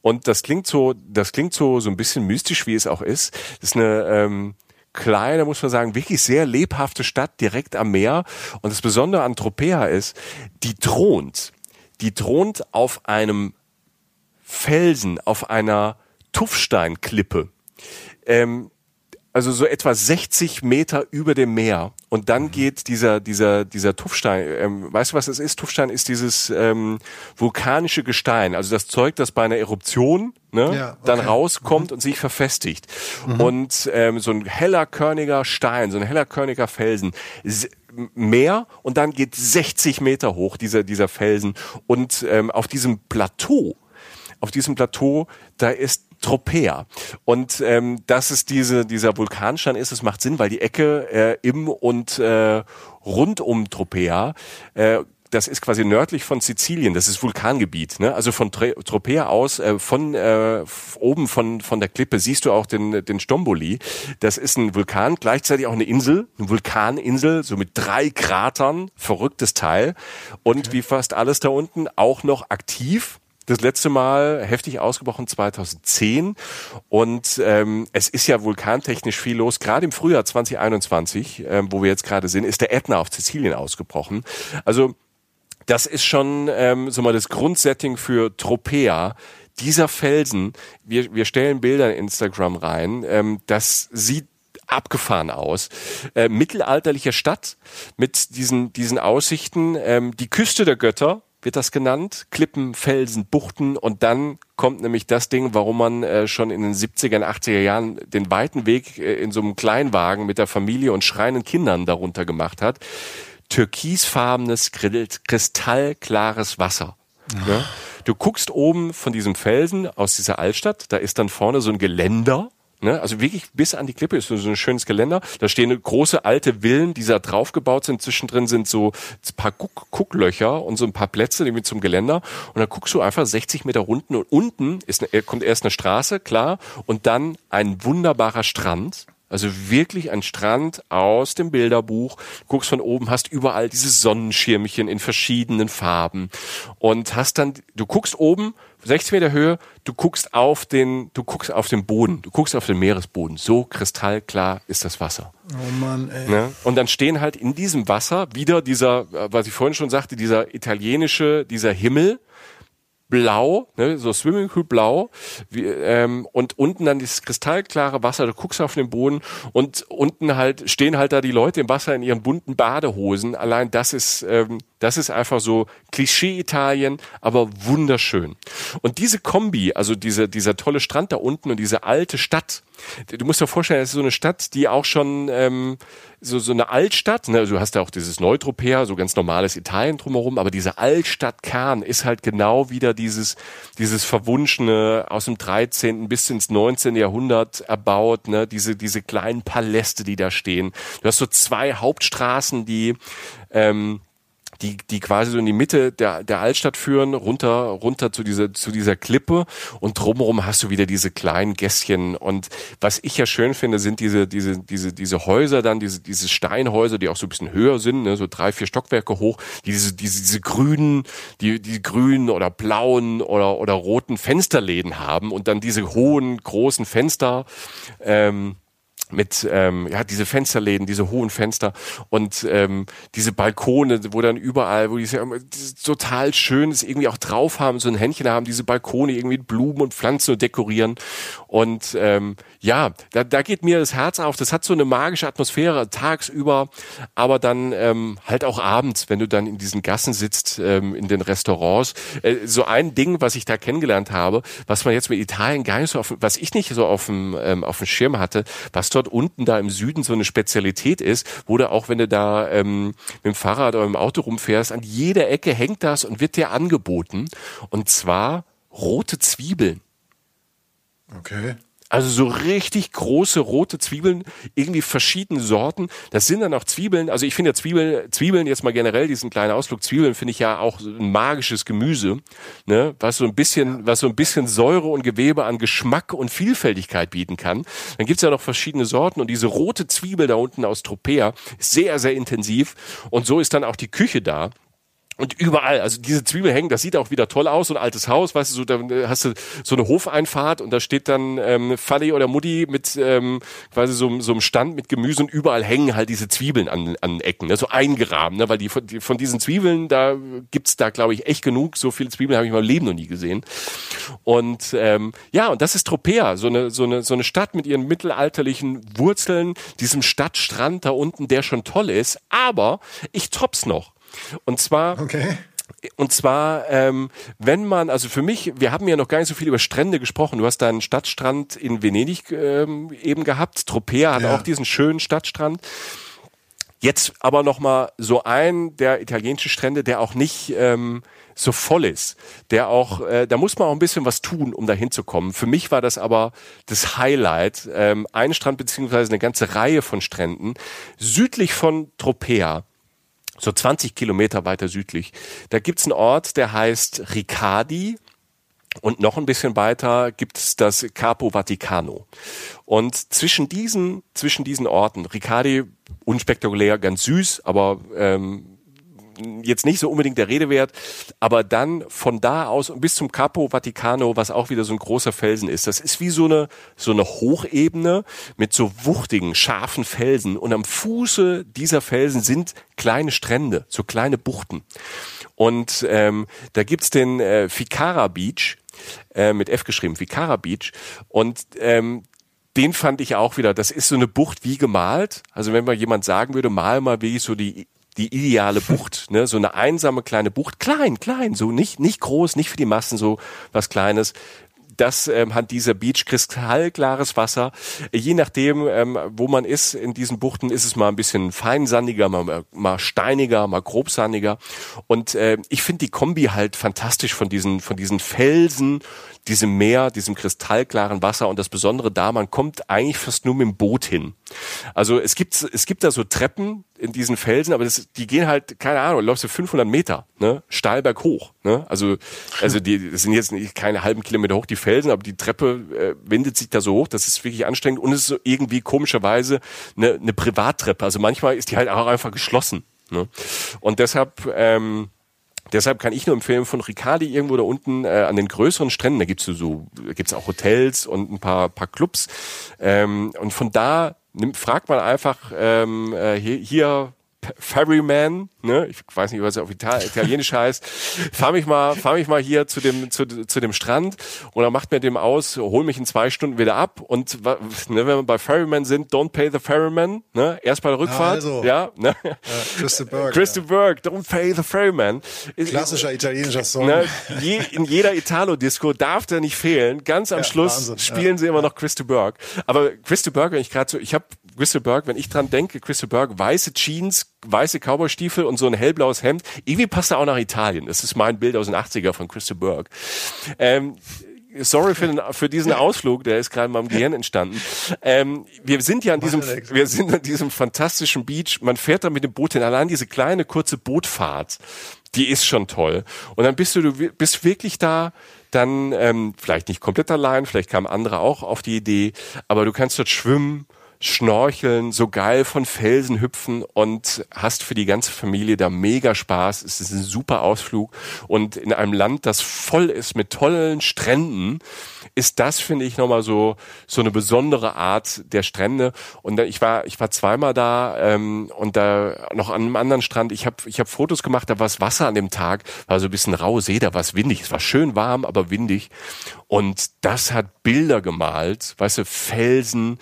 und das klingt so, das klingt so, so ein bisschen mystisch, wie es auch ist. Das ist eine, ähm, kleine, muss man sagen, wirklich sehr lebhafte Stadt direkt am Meer. Und das Besondere an Tropea ist, die thront. Die thront auf einem Felsen, auf einer Tuffsteinklippe. Ähm, also so etwa 60 Meter über dem Meer. Und dann mhm. geht dieser, dieser, dieser Tuffstein, ähm, weißt du, was es ist? Tuffstein ist dieses ähm, vulkanische Gestein, also das Zeug, das bei einer Eruption ne, ja, okay. dann rauskommt mhm. und sich verfestigt. Mhm. Und ähm, so ein heller körniger Stein, so ein heller körniger Felsen, Meer und dann geht 60 Meter hoch dieser, dieser Felsen. Und ähm, auf diesem Plateau, auf diesem Plateau, da ist Tropea. Und ähm, dass es diese, dieser Vulkanstein ist, es macht Sinn, weil die Ecke äh, im und äh, rund um Tropea äh, das ist quasi nördlich von Sizilien, das ist Vulkangebiet. Ne? Also von Tropea aus, äh, von äh, oben von, von der Klippe siehst du auch den, den Stromboli. Das ist ein Vulkan, gleichzeitig auch eine Insel, eine Vulkaninsel, so mit drei Kratern, verrücktes Teil. Und okay. wie fast alles da unten auch noch aktiv das letzte Mal heftig ausgebrochen 2010 und ähm, es ist ja vulkantechnisch viel los. Gerade im Frühjahr 2021, ähm, wo wir jetzt gerade sind, ist der Ätna auf Sizilien ausgebrochen. Also das ist schon ähm, so mal das Grundsetting für Tropea. Dieser Felsen, wir, wir stellen Bilder in Instagram rein, ähm, das sieht abgefahren aus. Äh, mittelalterliche Stadt mit diesen, diesen Aussichten, ähm, die Küste der Götter, wird das genannt. Klippen, Felsen, Buchten und dann kommt nämlich das Ding, warum man äh, schon in den 70er, 80er Jahren den weiten Weg äh, in so einem Kleinwagen mit der Familie und schreienden Kindern darunter gemacht hat. Türkisfarbenes, kristallklares Wasser. Ja? Du guckst oben von diesem Felsen aus dieser Altstadt, da ist dann vorne so ein Geländer, Ne? Also wirklich bis an die Klippe ist so ein schönes Geländer. Da stehen große alte Villen, die da draufgebaut sind. Zwischendrin sind so ein paar Guck Gucklöcher und so ein paar Plätze irgendwie zum Geländer. Und dann guckst du einfach 60 Meter runten und unten ist eine, kommt erst eine Straße, klar, und dann ein wunderbarer Strand. Also wirklich ein Strand aus dem Bilderbuch. Du guckst von oben, hast überall diese Sonnenschirmchen in verschiedenen Farben und hast dann, du guckst oben 60 Meter Höhe, du guckst auf den, du guckst auf den Boden, du guckst auf den Meeresboden. So kristallklar ist das Wasser. Oh Mann, ey. Ne? Und dann stehen halt in diesem Wasser wieder dieser, was ich vorhin schon sagte, dieser italienische, dieser Himmel, blau, ne, so Swimmingpool blau, wie, ähm, und unten dann dieses kristallklare Wasser, du guckst auf den Boden und unten halt stehen halt da die Leute im Wasser in ihren bunten Badehosen. Allein das ist, ähm, das ist einfach so Klischee-Italien, aber wunderschön. Und diese Kombi, also diese, dieser tolle Strand da unten und diese alte Stadt, du musst dir vorstellen, das ist so eine Stadt, die auch schon ähm, so, so eine Altstadt, ne? du hast ja auch dieses Neutropea, so ganz normales Italien drumherum, aber diese Altstadtkern ist halt genau wieder dieses, dieses Verwunschene aus dem 13. bis ins 19. Jahrhundert erbaut, ne? diese, diese kleinen Paläste, die da stehen. Du hast so zwei Hauptstraßen, die ähm, die, die quasi so in die Mitte der, der Altstadt führen, runter, runter zu dieser, zu dieser Klippe. Und drumherum hast du wieder diese kleinen Gässchen. Und was ich ja schön finde, sind diese, diese, diese, diese Häuser dann, diese, diese Steinhäuser, die auch so ein bisschen höher sind, ne, so drei, vier Stockwerke hoch, diese, diese, diese grünen, die, die grünen oder blauen oder, oder roten Fensterläden haben und dann diese hohen, großen Fenster, ähm, mit ähm, ja diese Fensterläden, diese hohen Fenster und ähm, diese Balkone, wo dann überall, wo die total schön ist, irgendwie auch drauf haben, so ein Händchen haben, diese Balkone irgendwie mit Blumen und Pflanzen dekorieren und ähm, ja, da, da geht mir das Herz auf. Das hat so eine magische Atmosphäre tagsüber, aber dann ähm, halt auch abends, wenn du dann in diesen Gassen sitzt, ähm, in den Restaurants. Äh, so ein Ding, was ich da kennengelernt habe, was man jetzt mit Italien gar nicht so auf, was ich nicht so auf dem ähm, auf dem Schirm hatte, was dort unten da im Süden so eine Spezialität ist, wo du auch wenn du da ähm, mit dem Fahrrad oder im Auto rumfährst, an jeder Ecke hängt das und wird dir angeboten und zwar rote Zwiebeln. Okay. Also so richtig große rote Zwiebeln, irgendwie verschiedene Sorten. Das sind dann auch Zwiebeln. Also ich finde ja Zwiebeln, Zwiebeln jetzt mal generell diesen kleinen Ausflug. Zwiebeln finde ich ja auch ein magisches Gemüse, ne? was so ein bisschen, was so ein bisschen Säure und Gewebe an Geschmack und Vielfältigkeit bieten kann. Dann gibt's ja noch verschiedene Sorten und diese rote Zwiebel da unten aus Tropea ist sehr, sehr intensiv. Und so ist dann auch die Küche da. Und überall, also diese Zwiebel hängen, das sieht auch wieder toll aus, so ein altes Haus, weißt du, so, da hast du so eine Hofeinfahrt und da steht dann ähm, Fanny oder Mutti mit ähm, quasi so, so einem Stand mit Gemüse und überall hängen halt diese Zwiebeln an, an Ecken, ne, so eingerahmt, ne, weil die von, die von diesen Zwiebeln, da gibt's da, glaube ich, echt genug. So viele Zwiebeln habe ich in meinem Leben noch nie gesehen. Und ähm, ja, und das ist Tropea, so eine, so, eine, so eine Stadt mit ihren mittelalterlichen Wurzeln, diesem Stadtstrand da unten, der schon toll ist, aber ich topp's noch. Und zwar. Okay. Und zwar, ähm, wenn man, also für mich, wir haben ja noch gar nicht so viel über Strände gesprochen. Du hast da einen Stadtstrand in Venedig ähm, eben gehabt. Tropea hat Ja. auch diesen schönen Stadtstrand. Jetzt aber noch mal so ein der italienischen Strände, der auch nicht ähm, so voll ist, der auch, äh, da muss man auch ein bisschen was tun, um da hinzukommen. Für mich war das aber das Highlight. Ähm, ein Strand beziehungsweise eine ganze Reihe von Stränden südlich von Tropea so 20 Kilometer weiter südlich. Da gibt's einen Ort, der heißt Riccardi. Und noch ein bisschen weiter gibt es das Capo Vaticano. Und zwischen diesen, zwischen diesen Orten, Riccardi, unspektakulär, ganz süß, aber ähm, jetzt nicht so unbedingt der Rede wert, aber dann von da aus bis zum Capo Vaticano, was auch wieder so ein großer Felsen ist. Das ist wie so eine so eine Hochebene mit so wuchtigen, scharfen Felsen und am Fuße dieser Felsen sind kleine Strände, so kleine Buchten. Und ähm, da gibt's den äh, Ficara Beach äh, mit F geschrieben, Ficara Beach und ähm, den fand ich auch wieder, das ist so eine Bucht wie gemalt. Also wenn mal jemand sagen würde, mal mal wie so die die ideale Bucht, ne, so eine einsame kleine Bucht, klein, klein, so nicht nicht groß, nicht für die Massen, so was Kleines. Das ähm, hat dieser Beach kristallklares Wasser. Je nachdem, ähm, wo man ist in diesen Buchten, ist es mal ein bisschen feinsandiger, mal, mal steiniger, mal grobsandiger. Und äh, ich finde die Kombi halt fantastisch von diesen von diesen Felsen, diesem Meer, diesem kristallklaren Wasser. Und das Besondere da, man kommt eigentlich fast nur mit dem Boot hin. Also es gibt es gibt da so Treppen in diesen Felsen, aber das, die gehen halt keine Ahnung, läufst du 500 Meter, ne, steil berghoch, ne, also also die das sind jetzt nicht keine halben Kilometer hoch die Felsen, aber die Treppe äh, windet sich da so hoch, das ist wirklich anstrengend und es ist so irgendwie komischerweise eine, eine Privattreppe, also manchmal ist die halt auch einfach geschlossen, ne, und deshalb ähm, Deshalb kann ich nur empfehlen, von Riccardi irgendwo da unten äh, an den größeren Stränden, da gibt's so, gibt's auch Hotels und ein paar, paar Clubs. Ähm, und von da fragt man einfach ähm, äh, hier, hier Ferryman, ne? Ich weiß nicht, was er auf Ital Italienisch heißt. Fahr mich mal, fahr mich mal hier zu dem zu, zu dem Strand dann macht mir dem aus, hol mich in zwei Stunden wieder ab und ne, wenn wir bei Ferryman sind, don't pay the Ferryman, ne? Erst bei der Rückfahrt, also. ja, ne? Christa Berg. Christa Berg, don't pay the Ferryman. Klassischer italienischer Song. Ne, je, in jeder Italo-Disco darf der nicht fehlen. Ganz am Ja, Schluss Wahnsinn, spielen sie immer noch Christa Berg. Aber Christa Berg, wenn ich gerade so, ich habe Christa Berg, wenn ich dran denke, Christa Berg, weiße Jeans, weiße Cowboystiefel und so ein hellblaues Hemd. Irgendwie passt er auch nach Italien. Das ist mein Bild aus den 80er von Christa Berg. Ähm, Sorry für, den, für diesen Ausflug, der ist gerade in meinem Gehirn entstanden. Ähm, wir sind ja an diesem, wir sind an diesem fantastischen Beach. Man fährt da mit dem Boot hin. Allein diese kleine kurze Bootfahrt, die ist schon toll. Und dann bist du, du bist wirklich da. Dann ähm, vielleicht nicht komplett allein, vielleicht kamen andere auch auf die Idee, aber du kannst dort schwimmen, schnorcheln, so geil von Felsen hüpfen und hast für die ganze Familie da mega Spaß. Es ist ein super Ausflug und in einem Land, das voll ist mit tollen Stränden, ist das, finde ich, nochmal so, so eine besondere Art der Strände. Und ich war, ich war zweimal da ähm, und da noch an einem anderen Strand. Ich habe ich hab Fotos gemacht, da war das Wasser an dem Tag, war so ein bisschen raue See, da war es windig. Es war schön warm, aber windig. Und das hat Bilder gemalt, weißt du, Felsen,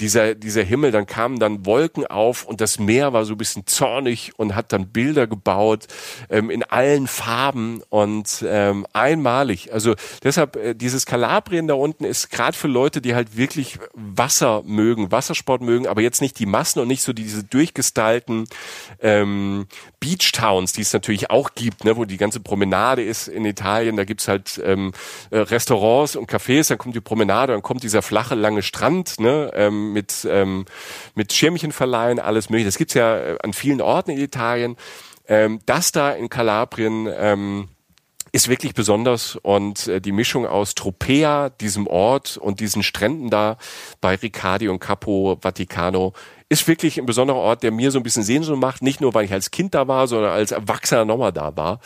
dieser, dieser Himmel, dann kamen dann Wolken auf und das Meer war so ein bisschen zornig und hat dann Bilder gebaut ähm, in allen Farben und ähm, einmalig. Also deshalb, äh, dieses Kalabrien da unten ist gerade für Leute, die halt wirklich Wasser mögen, Wassersport mögen, aber jetzt nicht die Massen und nicht so diese durchgestylten ähm, Beach Towns, die es natürlich auch gibt, ne, wo die ganze Promenade ist in Italien. Da gibt's halt ähm, äh, Restaurants und Cafés, dann kommt die Promenade, dann kommt dieser flache, lange Strand, ne, ähm, mit, ähm, mit Schirmchen verleihen, alles mögliche. Das gibt's ja äh, an vielen Orten in Italien. Ähm, das da in Kalabrien ähm, ist wirklich besonders und äh, die Mischung aus Tropea, diesem Ort und diesen Stränden da bei Riccardi und Capo Vaticano ist wirklich ein besonderer Ort, der mir so ein bisschen Sehnsucht macht. Nicht nur, weil ich als Kind da war, sondern als Erwachsener nochmal da war.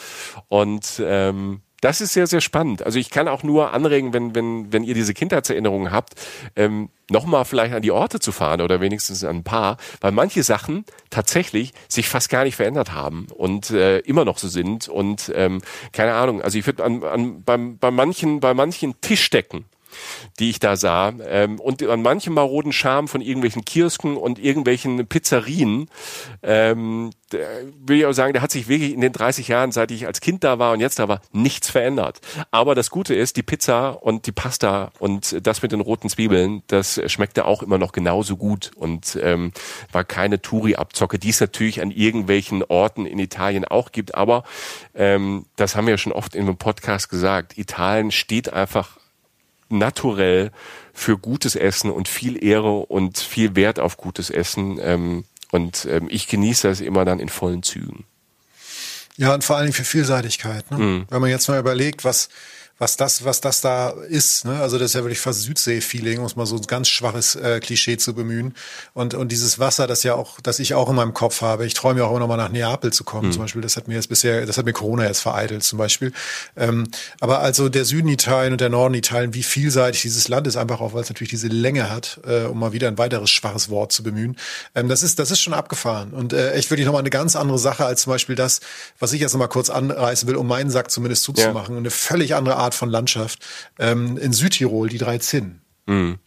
Und ähm, das ist sehr, sehr spannend. Also ich kann auch nur anregen, wenn, wenn, wenn ihr diese Kindheitserinnerungen habt, ähm, nochmal vielleicht an die Orte zu fahren oder wenigstens an ein paar, weil manche Sachen tatsächlich sich fast gar nicht verändert haben und äh, immer noch so sind. Und ähm, keine Ahnung, also ich würde an, an beim, bei manchen, bei manchen Tischdecken die ich da sah. Ähm, und an manchem maroden Charme von irgendwelchen Kiosken und irgendwelchen Pizzerien, ähm, will ich auch sagen, der hat sich wirklich in den 30 Jahren, seit ich als Kind da war und jetzt da war, nichts verändert. Aber das Gute ist, die Pizza und die Pasta und das mit den roten Zwiebeln, das schmeckte auch immer noch genauso gut und ähm, war keine Touri-Abzocke, die es natürlich an irgendwelchen Orten in Italien auch gibt. Aber ähm, das haben wir ja schon oft in einem Podcast gesagt. Italien steht einfach naturell für gutes Essen und viel Ehre und viel Wert auf gutes Essen. Ähm, und ähm, ich genieße das immer dann in vollen Zügen. Ja, und vor allen Dingen für Vielseitigkeit. Ne? Mhm. Wenn man jetzt mal überlegt, was was das, was das da ist. Ne? Also das ist ja wirklich fast Südsee-Feeling, um es mal so ein ganz schwaches äh, Klischee zu bemühen. Und, und dieses Wasser, das ja auch, das ich auch in meinem Kopf habe. Ich träume ja auch immer noch mal nach Neapel zu kommen, mhm. zum Beispiel. Das hat mir jetzt bisher, das hat mir Corona jetzt vereitelt, zum Beispiel. Ähm, aber also der Süden Italien und der Norden Italien, wie vielseitig dieses Land ist, einfach auch, weil es natürlich diese Länge hat, äh, um mal wieder ein weiteres schwaches Wort zu bemühen. Ähm, das ist, das ist schon abgefahren. Und äh, echt wirklich nochmal eine ganz andere Sache als zum Beispiel das, was ich jetzt nochmal kurz anreißen will, um meinen Sack zumindest zuzumachen. Ja. Eine völlig andere Art Art von Landschaft. Ähm, in Südtirol die drei Zinnen. Mhm.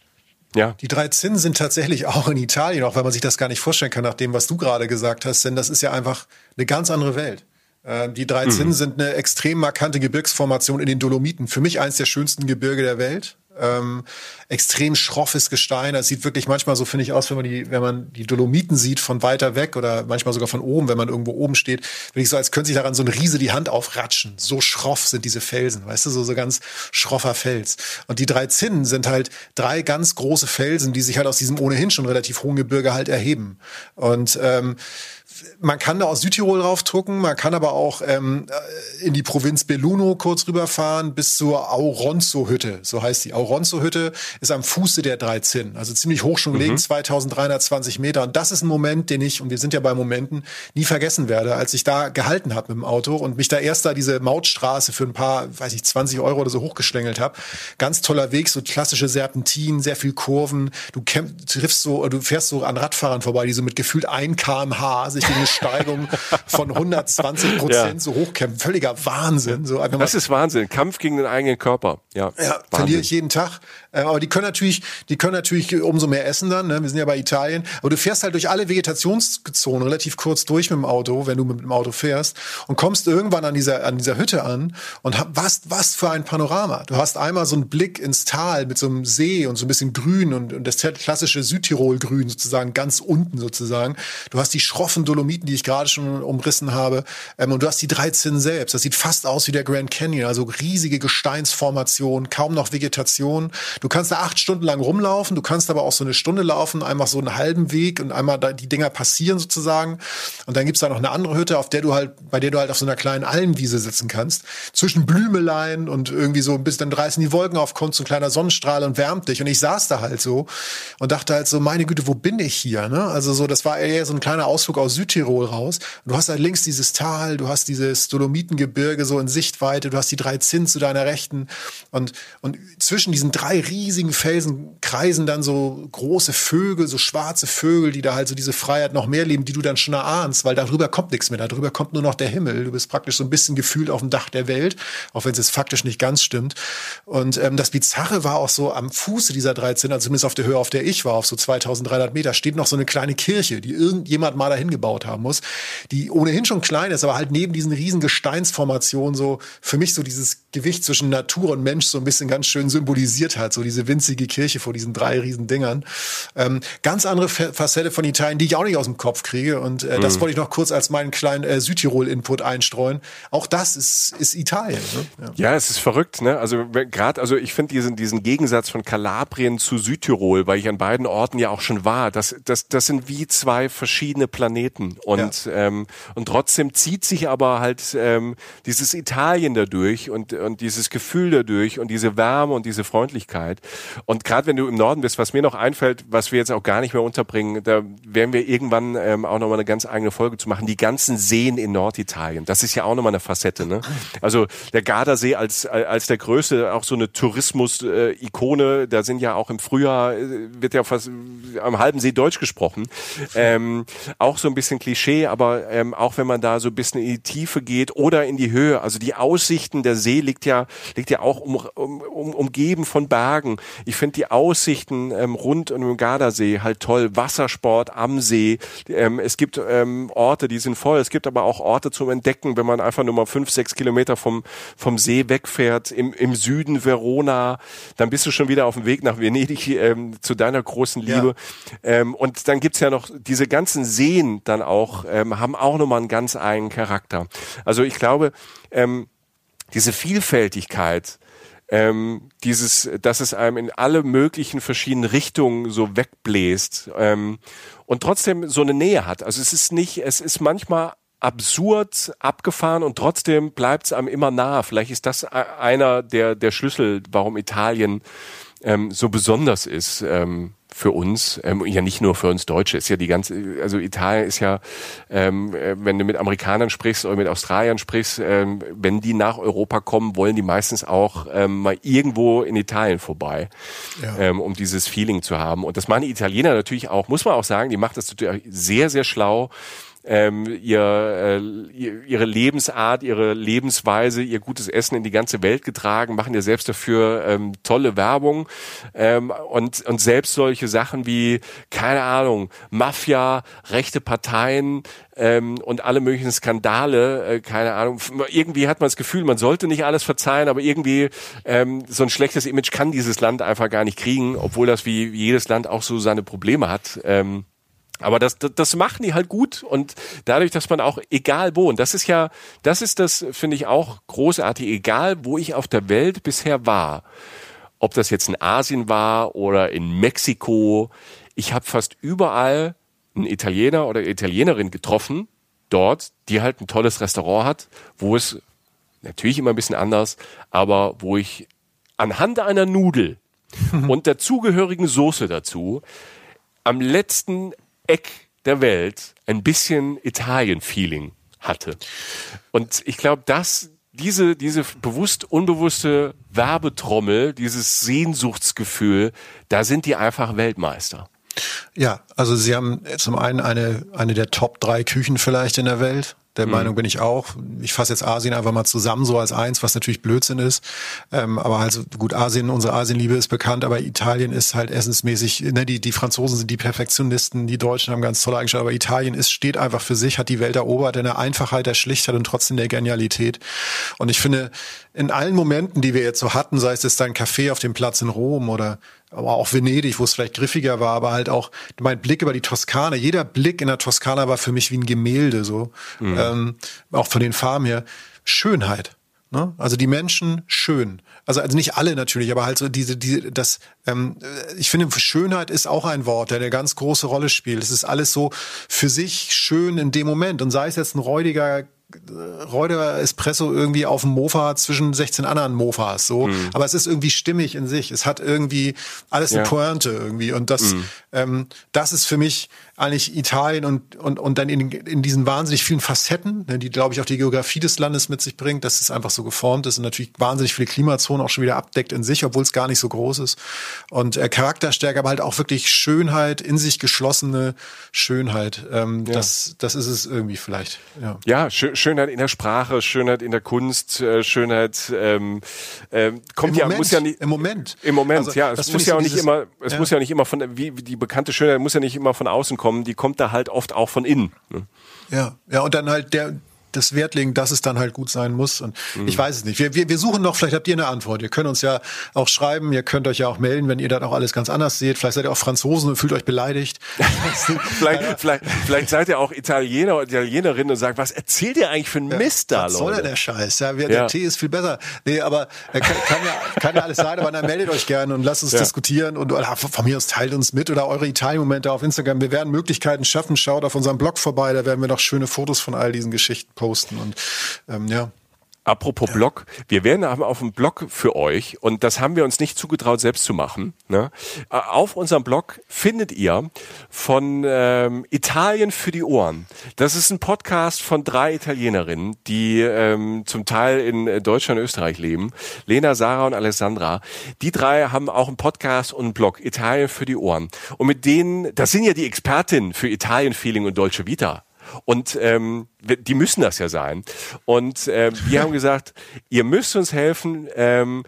Ja. Die drei Zinnen sind tatsächlich auch in Italien, auch wenn man sich das gar nicht vorstellen kann, nach dem, was du gerade gesagt hast, denn das ist ja einfach eine ganz andere Welt. Ähm, die drei mhm. Zinnen sind eine extrem markante Gebirgsformation in den Dolomiten. Für mich eins der schönsten Gebirge der Welt ähm, extrem schroffes Gestein. Das sieht wirklich manchmal so, finde ich, aus, wenn man die, wenn man die Dolomiten sieht von weiter weg oder manchmal sogar von oben, wenn man irgendwo oben steht, finde ich so, als könnte sich daran so ein Riese die Hand aufratschen. So schroff sind diese Felsen, weißt du, so, so ganz schroffer Fels. Und die drei Zinnen sind halt drei ganz große Felsen, die sich halt aus diesem ohnehin schon relativ hohen Gebirge halt erheben. Und ähm, man kann da aus Südtirol raufdrucken, man kann aber auch ähm, äh, in die Provinz Belluno kurz rüberfahren bis zur Auronzo-Hütte, so heißt die. Auronzo-Hütte ist am Fuße der drei Zinn, also ziemlich hoch schon gelegen, mhm. 2320 Meter. Und das ist ein Moment, den ich, und wir sind ja bei Momenten, nie vergessen werde, als ich da gehalten habe mit dem Auto und mich da erst da diese Mautstraße für ein paar, weiß ich, 20 Euro oder so hochgeschlängelt habe. Ganz toller Weg, so klassische Serpentinen, sehr viel Kurven. Du triffst so, du fährst so an Radfahrern vorbei, die so mit gefühlt 1 kmh sich eine Steigung von 120 Prozent ja. so hochkämpfen. Völliger Wahnsinn. So das ist Wahnsinn. Kampf gegen den eigenen Körper. Ja, ja verliere ich jeden Tag. Ähm, aber die können natürlich, die können natürlich umso mehr essen dann. Ne? Wir sind ja bei Italien. Aber du fährst halt durch alle Vegetationszonen relativ kurz durch mit dem Auto, wenn du mit dem Auto fährst und kommst irgendwann an dieser an dieser Hütte an und hab, was was für ein Panorama. Du hast einmal so einen Blick ins Tal mit so einem See und so ein bisschen Grün und, und das klassische Südtirol-Grün sozusagen ganz unten sozusagen. Du hast die schroffen Dolomiten, die ich gerade schon umrissen habe, ähm, und du hast die 13 selbst. Das sieht fast aus wie der Grand Canyon, also riesige Gesteinsformation, kaum noch Vegetation. Du kannst da acht Stunden lang rumlaufen, du kannst aber auch so eine Stunde laufen, einfach so einen halben Weg und einmal die Dinger passieren sozusagen. Und dann gibt's da noch eine andere Hütte, auf der du halt, bei der du halt auf so einer kleinen Almwiese sitzen kannst, zwischen Blümeleien und irgendwie so bis dann reißen die Wolken auf, kommt so ein kleiner Sonnenstrahl und wärmt dich. Und ich saß da halt so und dachte halt so, meine Güte, wo bin ich hier? Ne? Also so, das war eher so ein kleiner Ausflug aus Südtirol raus. Du hast halt links dieses Tal, du hast dieses Dolomithengebirge so in Sichtweite, du hast die drei Zinn zu deiner Rechten und, und zwischen diesen drei riesigen Felsen kreisen dann so große Vögel, so schwarze Vögel, die da halt so diese Freiheit noch mehr leben, die du dann schon erahnst, weil darüber kommt nichts mehr, darüber kommt nur noch der Himmel. Du bist praktisch so ein bisschen gefühlt auf dem Dach der Welt, auch wenn es jetzt faktisch nicht ganz stimmt. Und ähm, das Bizarre war auch so am Fuße dieser 13, also zumindest auf der Höhe, auf der ich war, auf so 2300 Meter, steht noch so eine kleine Kirche, die irgendjemand mal dahin gebaut haben muss, die ohnehin schon klein ist, aber halt neben diesen riesen Gesteinsformationen so für mich so dieses Gewicht zwischen Natur und Mensch so ein bisschen ganz schön symbolisiert hat, so diese winzige Kirche vor diesen drei riesen Dingern. Ähm, ganz andere Facette von Italien, die ich auch nicht aus dem Kopf kriege. Und äh, mhm. das wollte ich noch kurz als meinen kleinen äh, Südtirol-Input einstreuen. Auch das ist, ist Italien. Ne? Ja. ja. es ist verrückt. Ne? Also gerade, also ich finde diesen, diesen Gegensatz von Kalabrien zu Südtirol, weil ich an beiden Orten ja auch schon war, das, das, das sind wie zwei verschiedene Planeten Minuten und ja. ähm, und trotzdem zieht sich aber halt ähm, dieses Italien dadurch und und dieses Gefühl dadurch und diese Wärme und diese Freundlichkeit und gerade wenn du im Norden bist, was mir noch einfällt, was wir jetzt auch gar nicht mehr unterbringen, da werden wir irgendwann ähm, auch nochmal eine ganz eigene Folge zu machen. Die ganzen Seen in Norditalien, das ist ja auch nochmal eine Facette. Ne? Also der Gardasee als als der größte, auch so eine Tourismus-Ikone. Da sind ja auch im Frühjahr äh, wird ja fast am halben See Deutsch gesprochen. Ähm, auch so ein bisschen Klischee, aber ähm, auch wenn man da so ein bisschen in die Tiefe geht oder in die Höhe, also die Aussichten, der See liegt ja liegt ja auch um, um, um, umgeben von Bergen. Ich finde die Aussichten ähm, rund um den Gardasee halt toll. Wassersport am See. Ähm, es gibt ähm, Orte, die sind voll. Es gibt aber auch Orte zum Entdecken, wenn man einfach nur mal fünf, sechs Kilometer vom, vom See wegfährt. Im, Im Süden Verona, dann bist du schon wieder auf dem Weg nach Venedig ähm, zu deiner großen Liebe. Ja. Ähm, und dann gibt's ja noch diese ganzen Seen dann auch, ähm, haben auch nochmal einen ganz eigenen Charakter. Also ich glaube, ähm, diese Vielfältigkeit, ähm, dieses, dass es einem in alle möglichen verschiedenen Richtungen so wegbläst ähm, und trotzdem so eine Nähe hat. Also es ist nicht, es ist manchmal absurd abgefahren und trotzdem bleibt es einem immer nah. Vielleicht ist das einer der, der Schlüssel, warum Italien ähm, so besonders ist. Ähm, für uns, ähm, ja nicht nur für uns Deutsche, ist ja die ganze, also Italien ist ja, ähm, äh, wenn du mit Amerikanern sprichst oder mit Australiern sprichst, ähm, wenn die nach Europa kommen, wollen die meistens auch ähm, mal irgendwo in Italien vorbei, ja. ähm, um dieses Feeling zu haben. Und das machen die Italiener natürlich auch, muss man auch sagen, die macht das natürlich sehr, sehr schlau ähm, ihr, äh, ihre Lebensart, ihre Lebensweise, ihr gutes Essen in die ganze Welt getragen, machen ja selbst dafür ähm, tolle Werbung ähm, und, und selbst solche Sachen wie, keine Ahnung, Mafia, rechte Parteien, ähm, und alle möglichen Skandale, äh, keine Ahnung. Irgendwie hat man das Gefühl, man sollte nicht alles verzeihen, aber irgendwie ähm, so ein schlechtes Image kann dieses Land einfach gar nicht kriegen, obwohl das wie jedes Land auch so seine Probleme hat. Ähm, aber das, das, das machen die halt gut und dadurch, dass man auch egal wo, und das ist ja, das ist das, finde ich auch großartig, egal wo ich auf der Welt bisher war, ob das jetzt in Asien war oder in Mexiko, ich habe fast überall einen Italiener oder Italienerin getroffen, dort, die halt ein tolles Restaurant hat, wo es natürlich immer ein bisschen anders, aber wo ich anhand einer Nudel und der zugehörigen Soße dazu am letzten Eck der Welt ein bisschen Italien-Feeling hatte. Und ich glaube, dass diese, diese bewusst unbewusste Werbetrommel, dieses Sehnsuchtsgefühl, da sind die einfach Weltmeister. Ja, also sie haben zum einen eine, eine der Top drei Küchen vielleicht in der Welt. Der mhm. Meinung bin ich auch. Ich fasse jetzt Asien einfach mal zusammen so als eins, was natürlich Blödsinn ist. Ähm, aber also gut, Asien, unsere Asienliebe ist bekannt, aber Italien ist halt essensmäßig, ne, die, die Franzosen sind die Perfektionisten, die Deutschen haben ganz tolle Eigenschaften, aber Italien ist, steht einfach für sich, hat die Welt erobert in der Einfachheit, der Schlichtheit und trotzdem der Genialität. Und ich finde, in allen Momenten, die wir jetzt so hatten, sei es jetzt dein Café auf dem Platz in Rom oder aber auch Venedig, wo es vielleicht griffiger war, aber halt auch mein Blick über die Toskana. Jeder Blick in der Toskana war für mich wie ein Gemälde, so mhm. ähm, auch von den Farben her. Schönheit. Ne? Also die Menschen schön. Also, also nicht alle natürlich, aber halt so diese, diese, das, ähm, ich finde, Schönheit ist auch ein Wort, der eine ganz große Rolle spielt. Es ist alles so für sich schön in dem Moment. Und sei es jetzt ein räudiger Reuter Espresso irgendwie auf dem Mofa zwischen 16 anderen Mofas, so. Mhm. Aber es ist irgendwie stimmig in sich. Es hat irgendwie alles eine ja. Pointe irgendwie. Und das, mhm. ähm, das ist für mich eigentlich Italien und, und, und dann in, in diesen wahnsinnig vielen Facetten, ne, die, glaube ich, auch die Geografie des Landes mit sich bringt, dass es einfach so geformt ist und natürlich wahnsinnig viele Klimazonen auch schon wieder abdeckt in sich, obwohl es gar nicht so groß ist. Und äh, Charakterstärke, aber halt auch wirklich Schönheit, in sich geschlossene Schönheit. Ähm, ja. das, das ist es irgendwie vielleicht. Ja, ja Schönheit in der Sprache, Schönheit in der Kunst, äh, Schönheit ähm, äh, kommt Im ja, Moment, muss ja nicht. Im Moment. Im Moment, also, ja. Es muss ja auch nicht immer, es ja. muss ja nicht immer von, wie die bekannte Schönheit muss ja nicht immer von außen kommen, die kommt da halt oft auch von innen. Ne? Ja, ja, und dann halt der, das Wert legen, dass es dann halt gut sein muss. Und mhm. ich weiß es nicht. Wir, wir, wir suchen noch, vielleicht habt ihr eine Antwort. Ihr könnt uns ja auch schreiben, ihr könnt euch ja auch melden, wenn ihr dann auch alles ganz anders seht. Vielleicht seid ihr auch Franzosen und fühlt euch beleidigt. vielleicht, vielleicht, vielleicht seid ihr auch Italiener oder Italienerin und sagt, was erzählt ihr eigentlich für ein Mist da, was Leute? Was soll denn der Scheiß? Ja, wir, der Tee ist viel besser. Nee, aber äh, kann, kann, ja, kann ja alles sein, aber dann meldet euch gerne und lasst uns ja. diskutieren und oder von mir aus teilt uns mit oder eure Italien-Momente auf Instagram. Wir werden Möglichkeiten schaffen. Schaut auf unserem Blog vorbei, da werden wir noch schöne Fotos von all diesen Geschichten posten und ähm, ja. Apropos ja. Blog, wir werden auf dem Blog für euch, und das haben wir uns nicht zugetraut, selbst zu machen. Ne? Äh, auf unserem Blog findet ihr von ähm, Italien für die Ohren. Das ist ein Podcast von drei Italienerinnen, die ähm, zum Teil in Deutschland und Österreich leben. Lena, Sarah und Alessandra. Die drei haben auch einen Podcast und einen Blog, Italien für die Ohren. Und mit denen, das sind ja die Expertinnen für Italien-Feeling und Deutsche Vita. Und ähm, die müssen das ja sein. Und äh, wir haben gesagt, ihr müsst uns helfen. Ähm,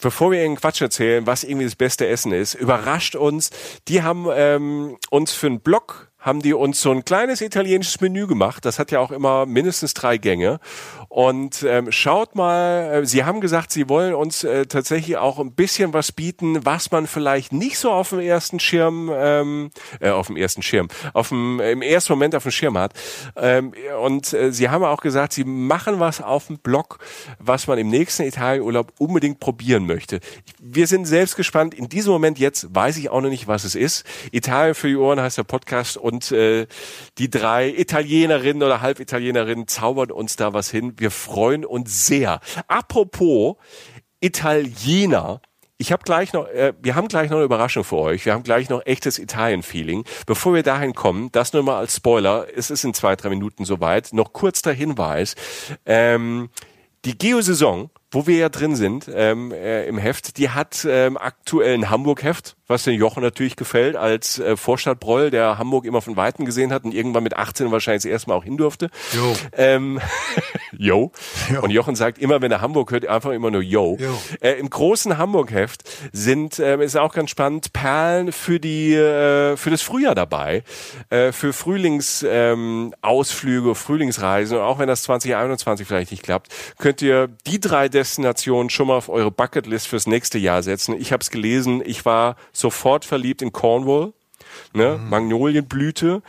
bevor wir irgendeinen Quatsch erzählen, was irgendwie das beste Essen ist, überrascht uns. Die haben ähm, uns für einen Blog haben die uns so ein kleines italienisches Menü gemacht. Das hat ja auch immer mindestens drei Gänge. Und ähm, schaut mal, äh, Sie haben gesagt, Sie wollen uns äh, tatsächlich auch ein bisschen was bieten, was man vielleicht nicht so auf dem ersten Schirm, ähm, äh, auf dem ersten Schirm, auf dem, im ersten Moment auf dem Schirm hat. Ähm, und äh, Sie haben auch gesagt, Sie machen was auf dem Blog, was man im nächsten Italienurlaub unbedingt probieren möchte. Wir sind selbst gespannt. In diesem Moment jetzt weiß ich auch noch nicht, was es ist. Italien für die Ohren heißt der Podcast äh, die drei Italienerinnen oder Halbitalienerinnen zaubern uns da was hin. Wir freuen uns sehr. Apropos Italiener. Ich habe gleich noch, äh, wir haben gleich noch eine Überraschung für euch. Wir haben gleich noch echtes Italien-Feeling. Bevor wir dahin kommen, das nur mal als Spoiler. Es ist in zwei, drei Minuten soweit. Noch kurz der Hinweis. Ähm, die Geosaison, wo wir ja drin sind ähm, äh, im Heft, die hat ähm, aktuell ein Hamburg-Heft was den Jochen natürlich gefällt, als äh, Vorstadtbroll, der Hamburg immer von Weitem gesehen hat und irgendwann mit 18 wahrscheinlich das erste Mal auch hin durfte. Jo. Ähm, yo. jo. Und Jochen sagt immer, wenn er Hamburg hört, einfach immer nur yo. yo. Äh, Im großen Hamburg-Heft sind, äh, ist auch ganz spannend, Perlen für die, äh, für das Frühjahr dabei, äh, für Frühlingsausflüge, ähm, Frühlingsreisen. Und auch wenn das 2021 vielleicht nicht klappt, könnt ihr die drei Destinationen schon mal auf eure Bucketlist fürs nächste Jahr setzen. Ich habe es gelesen, ich war sofort verliebt in Cornwall. Ne? Mhm. Magnolienblüte.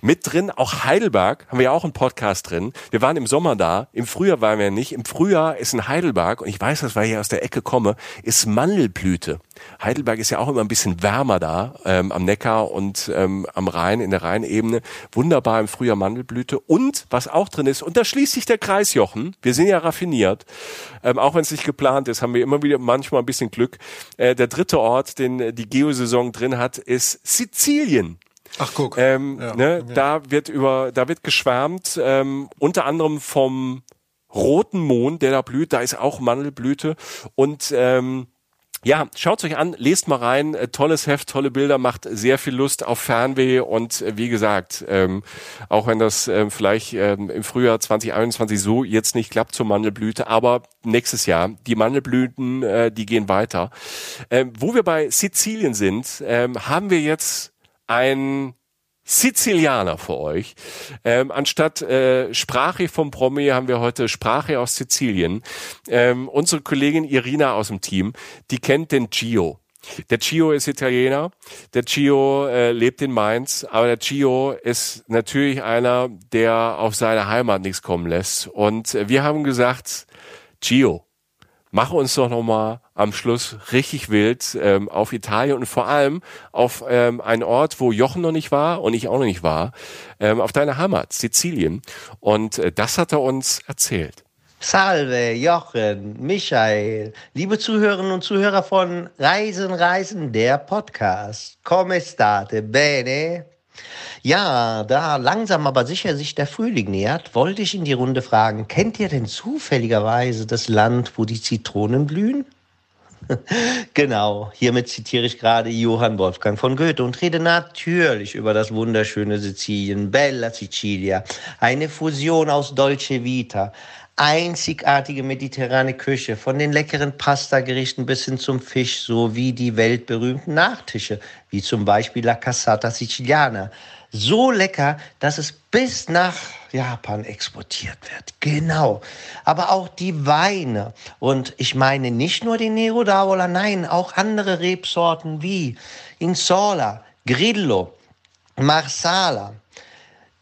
Mit drin, auch Heidelberg, haben wir ja auch einen Podcast drin. Wir waren im Sommer da, im Frühjahr waren wir nicht. Im Frühjahr ist in Heidelberg, und ich weiß das, weil ich aus der Ecke komme, ist Mandelblüte. Heidelberg ist ja auch immer ein bisschen wärmer da, ähm, am Neckar und ähm, am Rhein, in der Rheinebene. Wunderbar im Frühjahr Mandelblüte. Und was auch drin ist, und da schließt sich der Kreis, Jochen, wir sind ja raffiniert, ähm, auch wenn es nicht geplant ist, haben wir immer wieder manchmal ein bisschen Glück. Äh, der dritte Ort, den die Geosaison drin hat, ist Sizilien. Ach guck. Ähm, ja, ne, ja. Da wird über, da wird geschwärmt, ähm, unter anderem vom roten Mond, der da blüht. Da ist auch Mandelblüte und ähm, ja, schaut's euch an, lest mal rein, äh, tolles Heft, tolle Bilder, macht sehr viel Lust auf Fernweh und äh, wie gesagt, ähm, auch wenn das ähm, vielleicht ähm, im Frühjahr 2021 so jetzt nicht klappt zur Mandelblüte, aber nächstes Jahr, die Mandelblüten, äh, die gehen weiter. Ähm, wo wir bei Sizilien sind, ähm, haben wir jetzt ein Sizilianer für euch. Ähm, anstatt äh, Sprache vom Promi haben wir heute Sprache aus Sizilien. Ähm, unsere Kollegin Irina aus dem Team, die kennt den Gio. Der Gio ist Italiener, der Gio äh, lebt in Mainz, aber der Gio ist natürlich einer, der auf seine Heimat nichts kommen lässt. Und äh, wir haben gesagt, Gio, mach uns doch nochmal am Schluss richtig wild ähm, auf Italien und vor allem auf ähm, einen Ort, wo Jochen noch nicht war und ich auch noch nicht war, ähm, auf deine Heimat, Sizilien. Und äh, das hat er uns erzählt. Salve, Jochen, Michael, liebe Zuhörerinnen und Zuhörer von Reisen, Reisen, der Podcast. Come state? Bene? Ja, da langsam aber sicher sich der Frühling nähert, wollte ich in die Runde fragen, kennt ihr denn zufälligerweise das Land, wo die Zitronen blühen? genau, hiermit zitiere ich gerade Johann Wolfgang von Goethe und rede natürlich über das wunderschöne Sizilien, Bella Sicilia, eine Fusion aus Dolce Vita, einzigartige mediterrane Küche, von den leckeren Pastagerichten bis hin zum Fisch, sowie die weltberühmten Nachtische, wie zum Beispiel La Cassata Siciliana, so lecker, dass es bis nach Japan exportiert wird. Genau. Aber auch die Weine. Und ich meine nicht nur den Nero d'Avola, nein, auch andere Rebsorten wie Insola, Grillo, Marsala,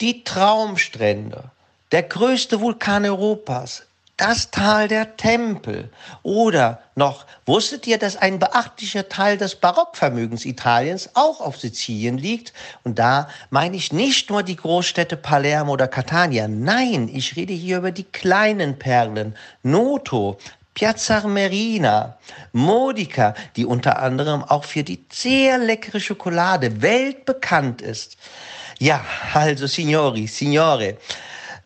die Traumstrände, der größte Vulkan Europas, das Tal der Tempel. Oder noch, wusstet ihr, dass ein beachtlicher Teil des Barockvermögens Italiens auch auf Sizilien liegt? Und da meine ich nicht nur die Großstädte Palermo oder Catania. Nein, ich rede hier über die kleinen Perlen. Noto, Piazza Armerina, Modica, die unter anderem auch für die sehr leckere Schokolade weltbekannt ist. Ja, also, Signori, Signore,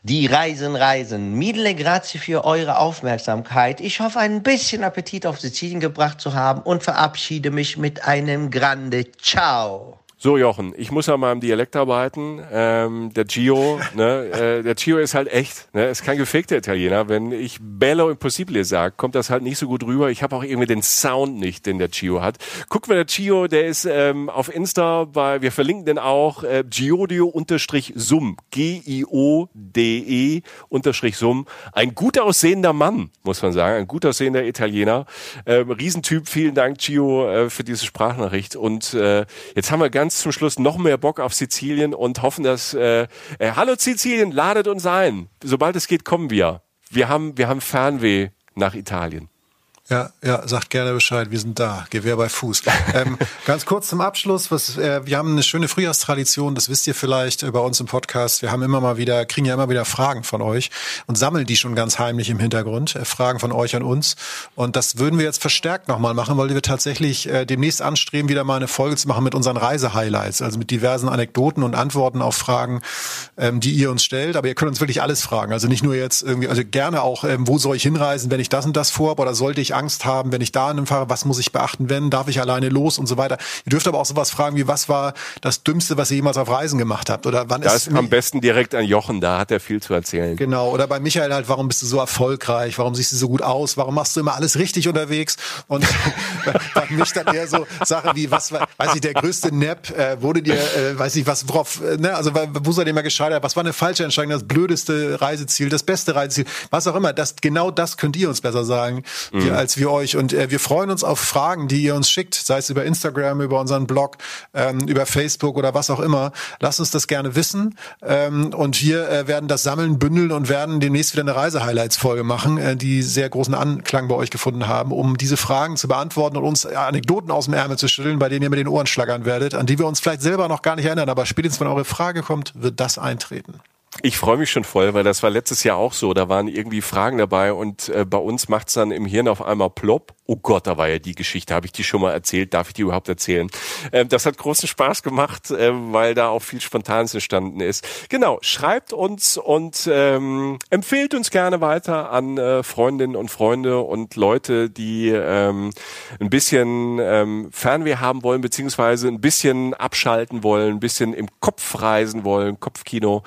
die Reisen, Reisen. Mille grazie für eure Aufmerksamkeit. Ich hoffe, ein bisschen Appetit auf Sizilien gebracht zu haben und verabschiede mich mit einem Grande Ciao. So, Jochen, ich muss an meinem Dialekt arbeiten. Ähm, der Gio, ne, äh, der Gio ist halt echt, ne, ist kein gefakter Italiener. Wenn ich Bello Impossibile sage, kommt das halt nicht so gut rüber. Ich habe auch irgendwie den Sound nicht, den der Gio hat. Guck mal, der Gio, der ist ähm, auf Insta bei, wir verlinken den auch, äh, Giodio-Sum, G-I-O-D-E unterstrich Sum. Ein gut aussehender Mann, muss man sagen, ein gut aussehender Italiener. Ähm, Riesentyp, vielen Dank, Gio, äh, für diese Sprachnachricht. Und äh, jetzt haben wir ganz ganz zum Schluss noch mehr Bock auf Sizilien und hoffen, dass äh, äh, Hallo Sizilien, ladet uns ein. Sobald es geht, kommen wir. Wir haben, wir haben Fernweh nach Italien. Ja, ja, sagt gerne Bescheid, wir sind da, Gewehr bei Fuß. ähm, ganz kurz zum Abschluss, was, äh, wir haben eine schöne Frühjahrstradition, das wisst ihr vielleicht äh, bei uns im Podcast. Wir haben immer mal wieder, kriegen ja immer wieder Fragen von euch und sammeln die schon ganz heimlich im Hintergrund, äh, Fragen von euch an uns. Und das würden wir jetzt verstärkt nochmal machen, weil wir tatsächlich äh, demnächst anstreben, wieder mal eine Folge zu machen mit unseren Reisehighlights, also mit diversen Anekdoten und Antworten auf Fragen, ähm, die ihr uns stellt. Aber ihr könnt uns wirklich alles fragen. Also nicht nur jetzt irgendwie, also gerne auch, ähm, wo soll ich hinreisen, wenn ich das und das vorhabe oder sollte ich Angst haben, wenn ich da fahre, was muss ich beachten, wenn, darf ich alleine los und so weiter. Ihr dürft aber auch sowas fragen wie, was war das Dümmste, was ihr jemals auf Reisen gemacht habt? Oder wann das ist am besten direkt an Jochen, da hat er viel zu erzählen. Genau, oder bei Michael halt, warum bist du so erfolgreich, warum siehst du so gut aus, warum machst du immer alles richtig unterwegs? Und bei mich dann eher so Sachen wie, was war, weiß ich, der größte Nap, äh, wurde dir, äh, weiß ich, was, worauf, äh, ne, also wo seid ihr mal gescheitert, was war eine falsche Entscheidung, das blödeste Reiseziel, das beste Reiseziel, was auch immer, das, genau das könnt ihr uns besser sagen, mhm. wir, als wir euch und äh, wir freuen uns auf Fragen, die ihr uns schickt, sei es über Instagram, über unseren Blog, ähm, über Facebook oder was auch immer. Lasst uns das gerne wissen ähm, und wir äh, werden das sammeln, bündeln und werden demnächst wieder eine Reise-Highlights-Folge machen, äh, die sehr großen Anklang bei euch gefunden haben, um diese Fragen zu beantworten und uns Anekdoten aus dem Ärmel zu schütteln, bei denen ihr mit den Ohren schlagern werdet, an die wir uns vielleicht selber noch gar nicht erinnern, aber spätestens, wenn eure Frage kommt, wird das eintreten. Ich freue mich schon voll, weil das war letztes Jahr auch so. Da waren irgendwie Fragen dabei und äh, bei uns macht's dann im Hirn auf einmal plopp. Oh Gott, da war ja die Geschichte. Habe ich die schon mal erzählt? Darf ich die überhaupt erzählen? Ähm, das hat großen Spaß gemacht, äh, weil da auch viel Spontanes entstanden ist. Genau, schreibt uns und ähm, empfehlt uns gerne weiter an äh, Freundinnen und Freunde und Leute, die ähm, ein bisschen ähm, Fernweh haben wollen, beziehungsweise ein bisschen abschalten wollen, ein bisschen im Kopf reisen wollen, Kopfkino.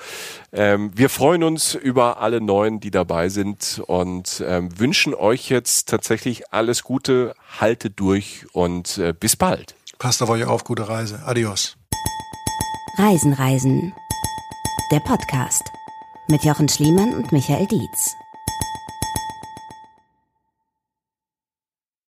Ähm, wir freuen uns über alle Neuen, die dabei sind und ähm, wünschen euch jetzt tatsächlich alles Gute, haltet durch und äh, bis bald. Passt auf euch auf, gute Reise. Adios. Reisen, Reisen. Der Podcast mit Jochen Schliemann und Michael Dietz.